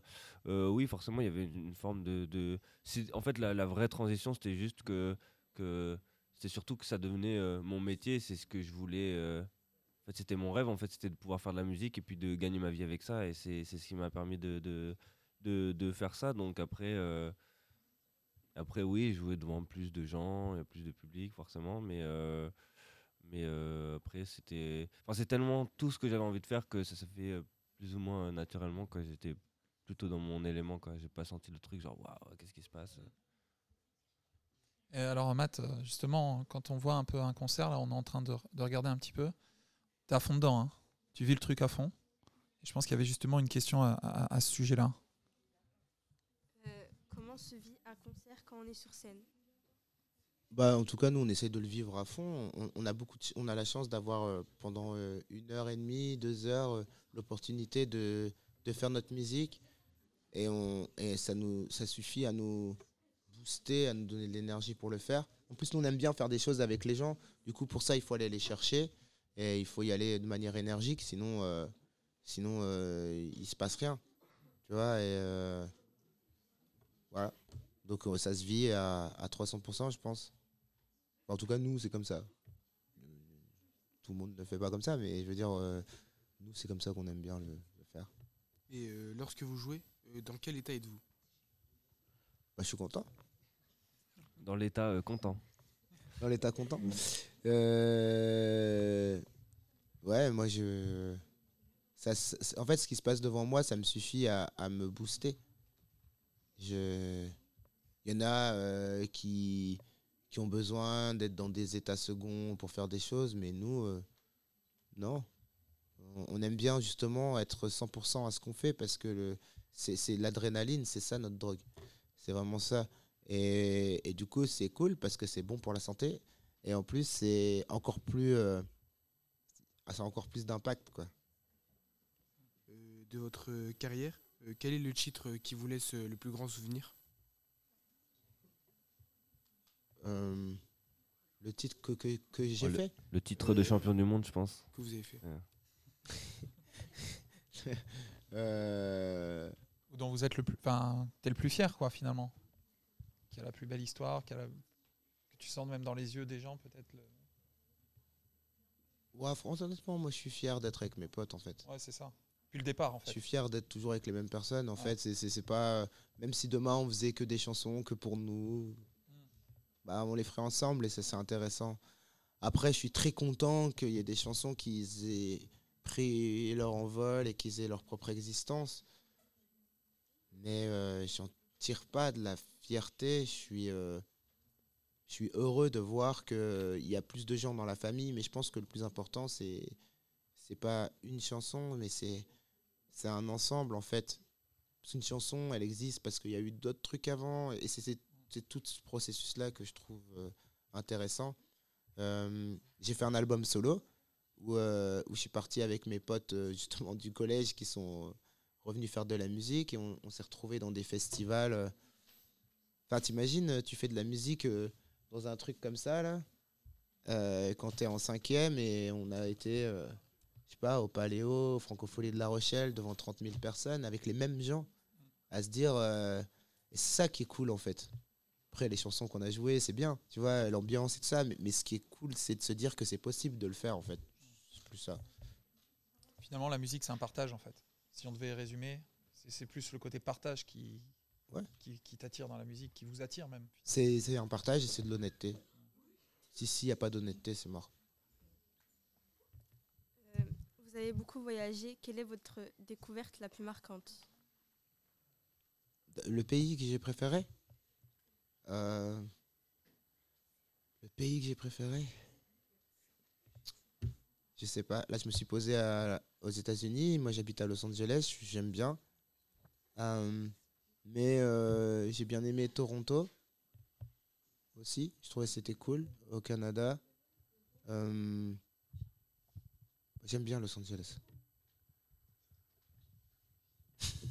euh, oui, forcément, il y avait une, une forme de. de- c'est- En fait, la, la vraie transition, c'était juste que, que c'était surtout que ça devenait euh, mon métier. C'est ce que je voulais. euh, En fait, c'était mon rêve. En fait, c'était de pouvoir faire de la musique et puis de gagner ma vie avec ça. Et c'est, c'est ce qui m'a permis de, de, de, faire ça. Donc après. euh, après, oui, jouer devant plus de gens, et plus de public, forcément, mais, euh, mais euh, après, c'était. Enfin, c'est tellement tout ce que j'avais envie de faire que ça s'est fait euh, plus ou moins euh, naturellement, quoi. J'étais plutôt dans mon élément, quoi. J'ai pas senti le truc, genre, waouh, qu'est-ce qui se passe? Et alors, Matt, euh, justement, quand on voit un peu un concert, là, on est en train de, de regarder un petit peu. T'es à fond dedans, hein. tu vis le truc à fond. Je pense qu'il y avait justement une question à ce sujet-là. Comment se vit un concert quand on est sur scène Bah, en tout cas, nous, on essaye de le vivre à fond. On, a, beaucoup on a la chance d'avoir euh, pendant euh, une heure et demie, deux heures, euh, l'opportunité de, de faire notre musique. Et, on, et ça, nous, ça suffit à nous booster, à nous donner de l'énergie pour le faire. En plus, nous, on aime bien faire des choses avec les gens. Du coup, pour ça, il faut aller les chercher. Et il faut y aller de manière énergique. Sinon, sinon il se passe rien. Tu vois, et voilà. Donc euh, ça se vit à, à 300%, je pense. En tout cas, nous, c'est comme ça. Tout le monde ne fait pas comme ça, mais je veux dire, euh, nous, c'est comme ça qu'on aime bien le, le faire. Et euh, lorsque vous jouez, euh, dans quel état êtes-vous? Bah, je suis content. Dans l'état euh, content. Dans l'état content. Euh, Ouais, moi, je. Ça, en fait, ce qui se passe devant moi, ça me suffit à, à me booster. Je... Il y en a euh, qui, qui ont besoin d'être dans des états seconds pour faire des choses, mais nous, euh, non. On, aime bien justement être 100% à ce qu'on fait parce que le- c'est l'adrénaline, c'est ça notre drogue. C'est vraiment ça. Et, et du coup, c'est cool parce que c'est bon pour la santé. Et en plus, c'est encore plus. euh, ça a encore plus d'impact, quoi. De votre carrière? Quel est le titre qui vous laisse euh, le plus grand souvenir? Euh, le titre que, que, que j'ai fait? le titre de champion du monde, je pense. Que vous avez fait Ouais. [LAUGHS] Euh, Ou dont vous êtes le plus. Enfin, t'es le plus fier, quoi, finalement. Qui a la plus belle histoire, qui a la- que tu sens même dans les yeux des gens, peut-être. le- Ouais, franchement, honnêtement, moi, je suis fier d'être avec mes potes, en fait. Ouais, c'est ça. Depuis le départ, en Je suis fier d'être toujours avec les mêmes personnes. En Ouais. fait, c'est- pas. Même si demain on faisait que des chansons, que pour nous, Mm. bah, on les ferait ensemble et ça c'est intéressant. Après, je suis très content qu'il y ait des chansons qui aient pris leur envol et qu'ils aient leur propre existence. Mais euh, j'en tire pas de la fierté. Je suis, euh, je suis heureux de voir qu'il y a plus de gens dans la famille. Mais je pense que le plus important, c'est c'est pas une chanson, mais c'est c'est un ensemble en fait. Qu'une chanson, elle existe parce qu'il y a eu d'autres trucs avant. Et c'est- tout ce processus-là que je trouve euh, intéressant. Euh, J'ai fait un album solo où, euh, où je suis parti avec mes potes justement du collège qui sont revenus faire de la musique et on, s'est retrouvés dans des festivals. Enfin, t'imagines, tu fais de la musique dans un truc comme ça, là, quand t'es en cinquième et on a été, je sais pas, au Paléo, au Francophonie de La Rochelle, devant 30 000 personnes, avec les mêmes gens, à se dire. euh, et c'est ça qui est cool, en fait. Après, les chansons qu'on a jouées, c'est bien, tu vois, l'ambiance et tout ça, mais, mais ce qui est cool, c'est de se dire que c'est possible de le faire, en fait. C'est plus ça. Finalement, la musique, c'est un partage en fait. Si on devait résumer, c'est plus le côté partage qui, qui, qui t'attire dans la musique, qui vous attire même. C'est c'est un partage et c'est de l'honnêteté. Si, s'il n'y a pas d'honnêteté, c'est mort. Euh, vous avez beaucoup voyagé. Quelle est votre découverte la plus marquante Le pays que j'ai préféré Euh, Le pays que j'ai préféré Je sais pas. Là, je me suis posé aux États-Unis. Moi, j'habite à Los Angeles. J'aime bien. Euh, mais euh, j'ai bien aimé Toronto aussi. Je trouvais que c'était cool. Au Canada. J'aime bien Los Angeles.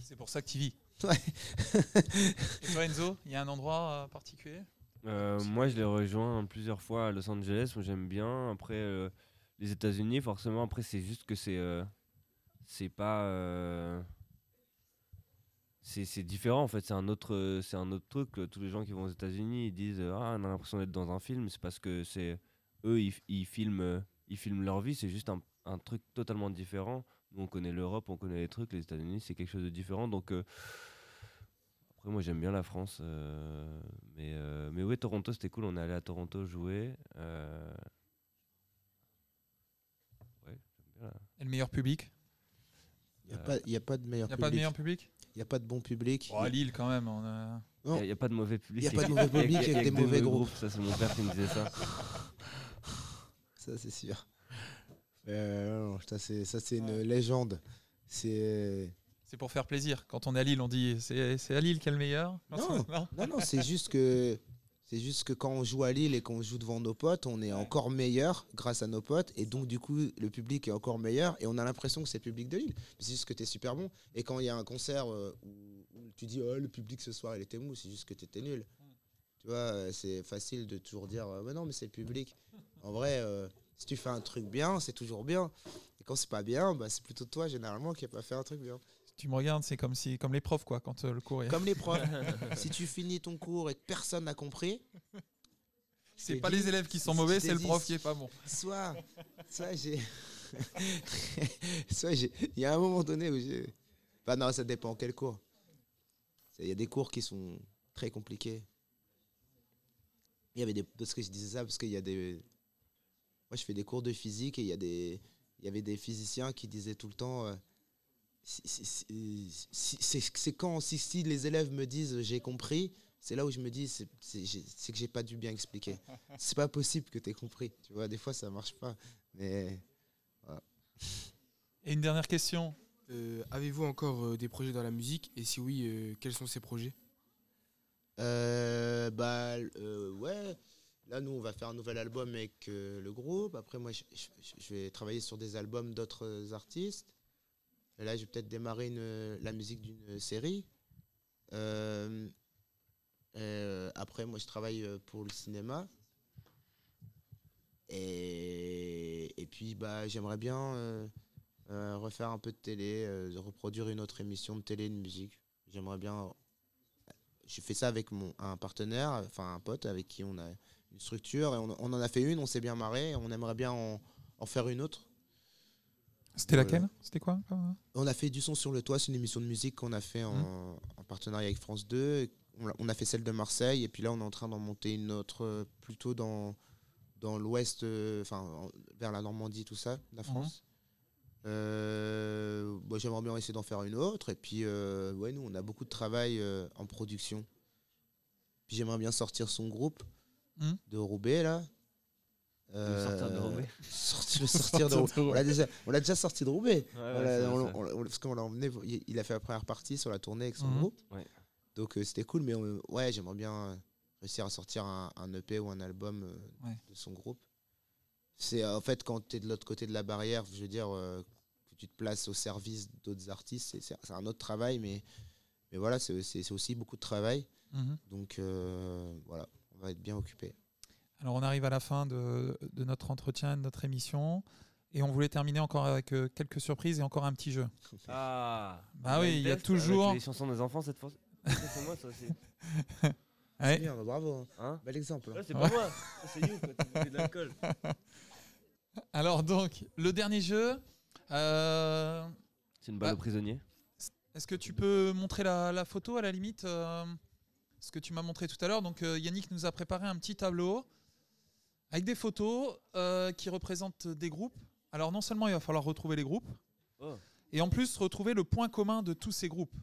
C'est pour ça que tu vis. Ouais. Et toi, Enzo, il y a un endroit euh, particulier? Euh, moi, je l'ai rejoint plusieurs fois à Los Angeles. Moi, j'aime bien. Après, euh, les États-Unis, forcément, après, c'est juste que c'est. euh, c'est pas. euh, c'est c'est différent en fait, c'est un autre c'est un autre truc. Tous les gens qui vont aux États-Unis, ils disent ah on a l'impression d'être dans un film, c'est parce que c'est eux ils, ils filment ils filment leur vie, c'est juste un, un truc totalement différent. Nous on connaît l'Europe, on connaît les trucs, les États-Unis c'est quelque chose de différent. Donc euh, après moi j'aime bien la France, euh, mais euh, mais oui Toronto c'était cool, on est allé à Toronto jouer. euh, ouais, j'aime bien la- Et le meilleur public? Il n'y a, pas- y a pas de meilleur Y a public. pas de meilleur public? Il n'y a pas de bon public. Bon, à Lille, quand même, on a- Non. Il n'y a, pas de mauvais public. Il y a pas de mauvais public, il y a que des mauvais groupes. Ça, c'est mon père qui me disait ça. Ça, c'est sûr. Euh, ça, c'est une légende. C'est. C'est pour faire plaisir. Quand on est à Lille, on dit c'est c'est à Lille qui est le meilleur Non, on- non, non, c'est juste que. C'est juste que quand on joue à Lille et qu'on joue devant nos potes, on est encore meilleur grâce à nos potes. Et donc, du coup, le public est encore meilleur. Et on a l'impression que c'est le public de Lille. C'est juste que tu es super bon. Et quand il y a un concert euh, où, tu dis, oh, le public ce soir, il était mou, c'est juste que tu étais nul. Tu vois, euh, c'est facile de toujours dire, euh, mais non, mais c'est le public. En vrai, euh, si tu fais un truc bien, c'est toujours bien. Et quand c'est pas bien, bah, c'est plutôt toi, généralement, qui n'a pas fait un truc bien. Tu me regardes, c'est comme si, comme les profs, quoi, quand euh, le cours est. Comme les profs. [LAUGHS] si tu finis ton cours et que personne n'a compris, C'est pas les élèves qui sont mauvais, c'est le prof qui est pas bon. Soit, soit j'ai. [LAUGHS] soit j'ai. Il y a un moment donné où j'ai. Bah non, ça dépend quel cours. Il y a des cours qui sont très compliqués. Il y avait des. Parce que je disais ça, parce qu'il y a des. Moi, je fais des cours de physique et il y a des. Il y avait des physiciens qui disaient tout le temps. euh, c'est quand si, si les élèves me disent j'ai compris, c'est là où je me dis c'est que j'ai pas dû bien expliquer. [LAUGHS] C'est pas possible que tu aies compris. Tu vois, des fois ça marche pas. Mais voilà. Et une dernière question. Euh, Avez-vous encore euh, des projets dans la musique? Et si oui, euh, quels sont ces projets? Euh, bah euh, ouais. Là, nous, on va faire un nouvel album avec euh, le groupe. Après, moi, je, je- je vais travailler sur des albums d'autres artistes. Et là, je vais peut-être démarrer une- la musique d'une série. Euh, euh, après, moi, je travaille pour le cinéma. Et, et puis, bah, j'aimerais bien refaire un peu de télé, reproduire une autre émission de télé de musique. J'aimerais bien j'ai fait ça avec mon, un partenaire, enfin un pote avec qui on a une structure et on, on en a fait une, on s'est bien marré, on aimerait bien en, en faire une autre. C'était Voilà. laquelle C'était quoi comme- On a fait du son sur le toit, c'est une émission de musique qu'on a fait en, Mhm. en partenariat avec France 2. On a, on a fait celle de Marseille et puis là on est en train d'en monter une autre euh, plutôt dans, dans l'ouest, euh, enfin en- vers la Normandie, tout ça, la Mhm. France. Euh, J'aimerais bien essayer d'en faire une autre. Et puis, euh, ouais, nous, on a beaucoup de travail euh, en production. Puis j'aimerais bien sortir son groupe Mhm. de Roubaix, là. sortir de Roubaix. [LAUGHS] sorti- le [LAUGHS] sortir de Roubaix. On l'a déjà, on l'a déjà sorti de Roubaix. Ouais, ouais, On l'a- c'est on- vrai, on- on- parce qu'on l'a emmené, il- a fait la première partie sur la tournée avec son Mhm. groupe. Ouais. Donc euh, c'était cool, mais on- ouais, j'aimerais bien euh, réussir à sortir un, un EP ou un album euh, Ouais. de son groupe. C'est euh, en fait quand tu es de l'autre côté de la barrière, je veux dire, euh, que tu te places au service d'autres artistes, c'est- c'est c'est un autre travail, mais, mais voilà, c'est aussi beaucoup de travail. Mhm. Donc euh, voilà, va être bien occupé. Alors on arrive à la fin de, de notre entretien, de notre émission. Et on voulait terminer encore avec euh, quelques surprises et encore un petit jeu. [LAUGHS] Ah Bah oui, il y a toujours- avec les chansons des enfants cette fois. [LAUGHS] c'est moi ça aussi. [LAUGHS] Ouais. C'est bien, bravo. Hein Bel exemple. Ouais, c'est pas moi, ça, c'est you, tu de l'alcool. Alors donc, le dernier jeu. euh, C'est une balle bah, au prisonnier. Est-ce que tu peux montrer la, la photo à la limite euh, Ce que tu m'as montré tout à l'heure. Donc euh, Yannick nous a préparé un petit tableau avec des photos euh, qui représentent des groupes. Alors non seulement il va falloir retrouver les groupes, Oh. et en plus retrouver le point commun de tous ces groupes.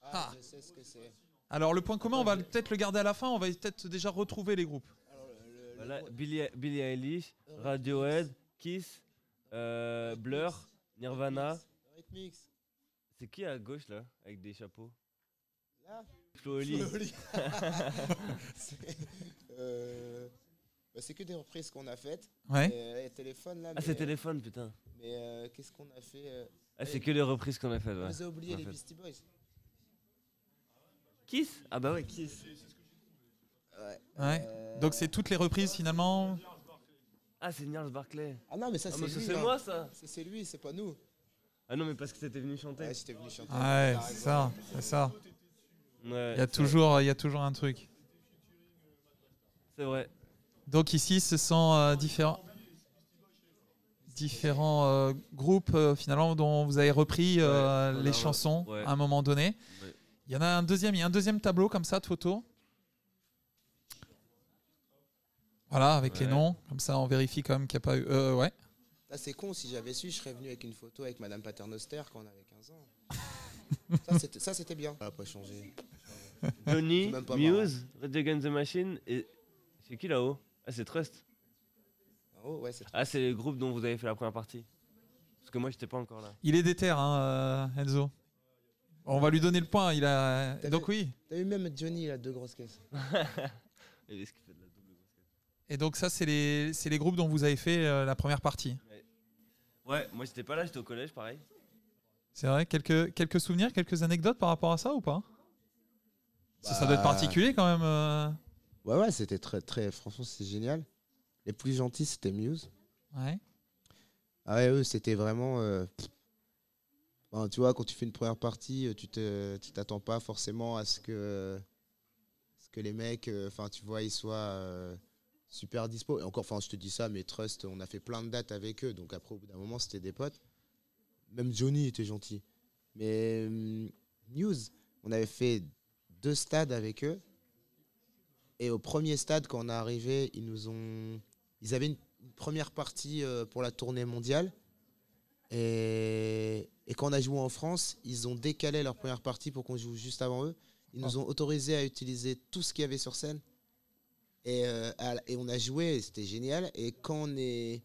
Ah, je sais ce que c'est. Alors le point commun, on va peut-être le garder à la fin, on va peut-être déjà retrouver les groupes. Voilà, Billie, Billie Eilish, Radiohead, Kiss, euh, Blur, Nirvana. C'est qui à gauche là, avec des chapeaux? Là Flo. [LAUGHS] [LAUGHS] C'est euh, bah, c'est que des reprises qu'on a faites. Ouais. Et, euh, téléphones là. Ah, c'est téléphone, putain. Mais euh, qu'est-ce qu'on a fait euh, Ah, c'est que les reprises qu'on a faites. On Ouais. nous a oublié les fait. Beastie Boys. Kiss? Ah bah ouais, Kiss. Ouais. Ouais. Euh, Donc c'est toutes les reprises finalement? Ah, c'est Gnarls Barclay. Ah non, mais ça Ah, c'est moi, ça. C'est lui, c'est pas nous. Ah non, mais parce que t'étais venu chanter. Ouais, j'étais venu chanter. Ouais, T'as c'est ça, c'est ça. Ouais, Il y a toujours, il y a toujours un truc. C'est vrai. Donc ici, ce sont euh, différents, différents euh, groupes euh, finalement dont vous avez repris euh, Ouais, les chansons ouais. à un moment donné. Ouais. Il y en a un deuxième, il y a un deuxième tableau comme ça de photos. Voilà, avec les noms, comme ça on vérifie quand même qu'il n'y a pas eu. euh, ouais. Ah, c'est con, si j'avais su, je serais venu avec une photo avec Madame Paternoster quand on avait 15 ans. Ça, c'était- bien. Ça n'a pas changé. Johnny. Muse, Red Against the Machine et. C'est qui là-haut? Ah, c'est Trust. Oh, ouais, c'est Ah, c'est le groupe dont vous avez fait la première partie. Parce que moi, j'étais pas encore là. Il est déter, hein, euh, Enzo. On va lui donner le point. Il a. Donc vu- oui. T'as eu même Johnny, il a deux grosses caisses. [LAUGHS] De la double Et donc ça, c'est les, c'est les groupes dont vous avez fait euh, la première partie. Ouais, moi j'étais pas là, j'étais au collège, pareil. C'est vrai, quelques, quelques souvenirs, quelques anecdotes par rapport à ça ou pas? Ça, ça doit être Bah, particulier quand même. euh. Ouais, ouais, c'était très, très. Franchement, c'est génial. Les plus gentils, c'était Muse. Ouais. Ah ouais, eux, c'était vraiment. euh. Ben, tu vois, quand tu fais une première partie, euh, tu te, tu t'attends pas forcément à ce que, ce que les mecs, enfin, tu vois, ils soient euh, super dispo. Et encore, enfin, je te dis ça, mais Trust, on a fait plein de dates avec eux, donc après, au bout d'un moment, c'était des potes. Même Johnny était gentil. Mais News, on avait fait deux stades avec eux. Et au premier stade, quand on est arrivé, ils nous ont. Ils avaient une, première partie euh, pour la tournée mondiale. Et, et quand on a joué en France, ils ont décalé leur première partie pour qu'on joue juste avant eux. Ils nous ont autorisé à utiliser tout ce qu'il y avait sur scène. Et, euh, et on a joué, c'était génial. Et quand on est,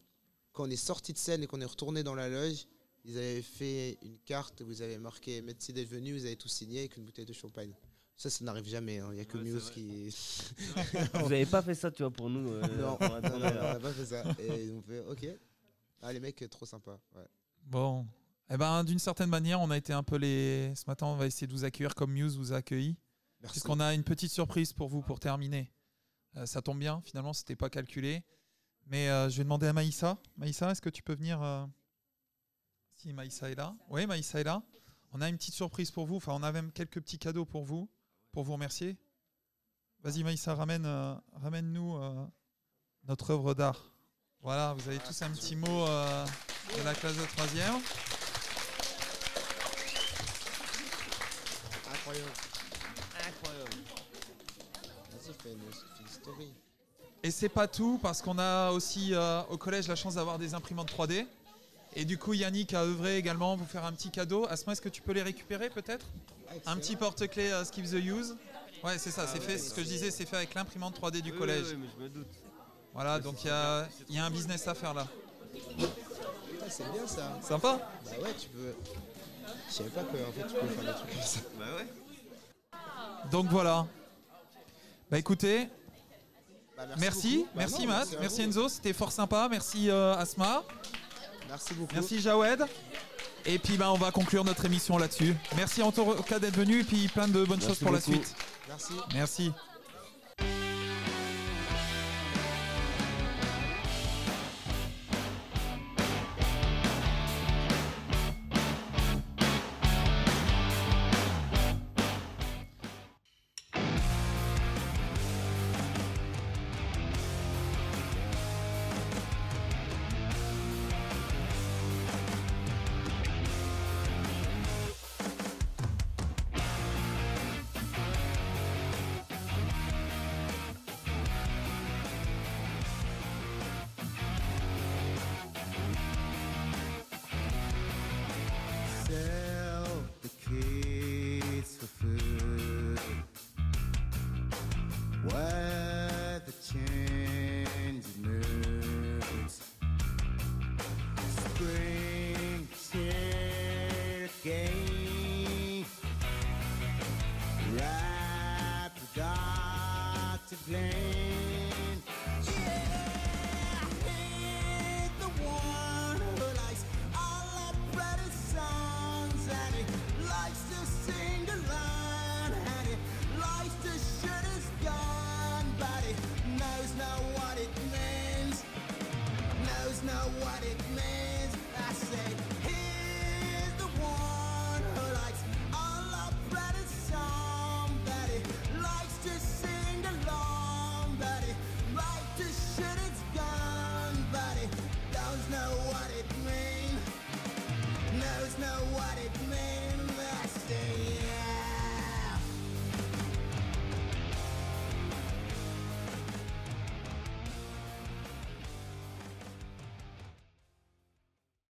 quand on est sorti de scène et qu'on est retourné dans la loge, ils avaient fait une carte où ils avaient marqué Merci d'être venu, vous avez tout signé avec une bouteille de champagne. Ça, ça n'arrive jamais. hein. Il n'y a que Ouais, Muse qui. [LAUGHS] Vous avez pas fait ça, tu vois, pour nous. euh, non, on n'a pas fait ça. Et ils ont fait OK. Ah, les mecs, trop sympas. Ouais. Bon. Eh ben, d'une certaine manière, on a été un peu les. Ce matin, on va essayer de vous accueillir comme Muse vous a accueilli. Merci. Puisqu'on a une petite surprise pour vous pour terminer. Euh, ça tombe bien, finalement, c'était pas calculé. Mais euh, je vais demander à Maïssa. Maïssa, est-ce que tu peux venir euh, Si Maïssa est là. Oui, Maïssa est là. On a une petite surprise pour vous. Enfin, on a même quelques petits cadeaux pour vous, pour vous remercier. Vas-y, Maïssa, ramène, euh, ramène-nous euh, notre œuvre d'art. Voilà, vous avez tous un petit mot euh, de la classe de troisième. Incroyable. Incroyable. Et c'est pas tout, parce qu'on a aussi euh, au collège la chance d'avoir des imprimantes 3D. Et du coup, Yannick a œuvré également pour faire un petit cadeau. Asma, est-ce que tu peux les récupérer peut-être Un petit porte-clés euh, Skip the Use. Ouais, c'est ça, Ah c'est ouais, fait. Ce que je disais, c'est fait avec l'imprimante 3D du Oui, collège. oui, oui, mais je me doute. Voilà, donc il y a, il y a un business à faire là. Ah, c'est bien ça. Sympa Bah ouais, tu peux. Je savais pas que en fait, tu peux faire des trucs comme ça. Bah ouais. Donc voilà. Bah écoutez, Bah, merci, beaucoup. Bah merci non, Matt, merci merci. Enzo, c'était fort sympa, merci euh, Asma, Merci beaucoup. merci Jawed. Et puis bah, on va conclure notre émission là-dessus. Merci en tout cas d'être venu et puis plein de bonnes Merci choses pour la suite. Merci. Merci.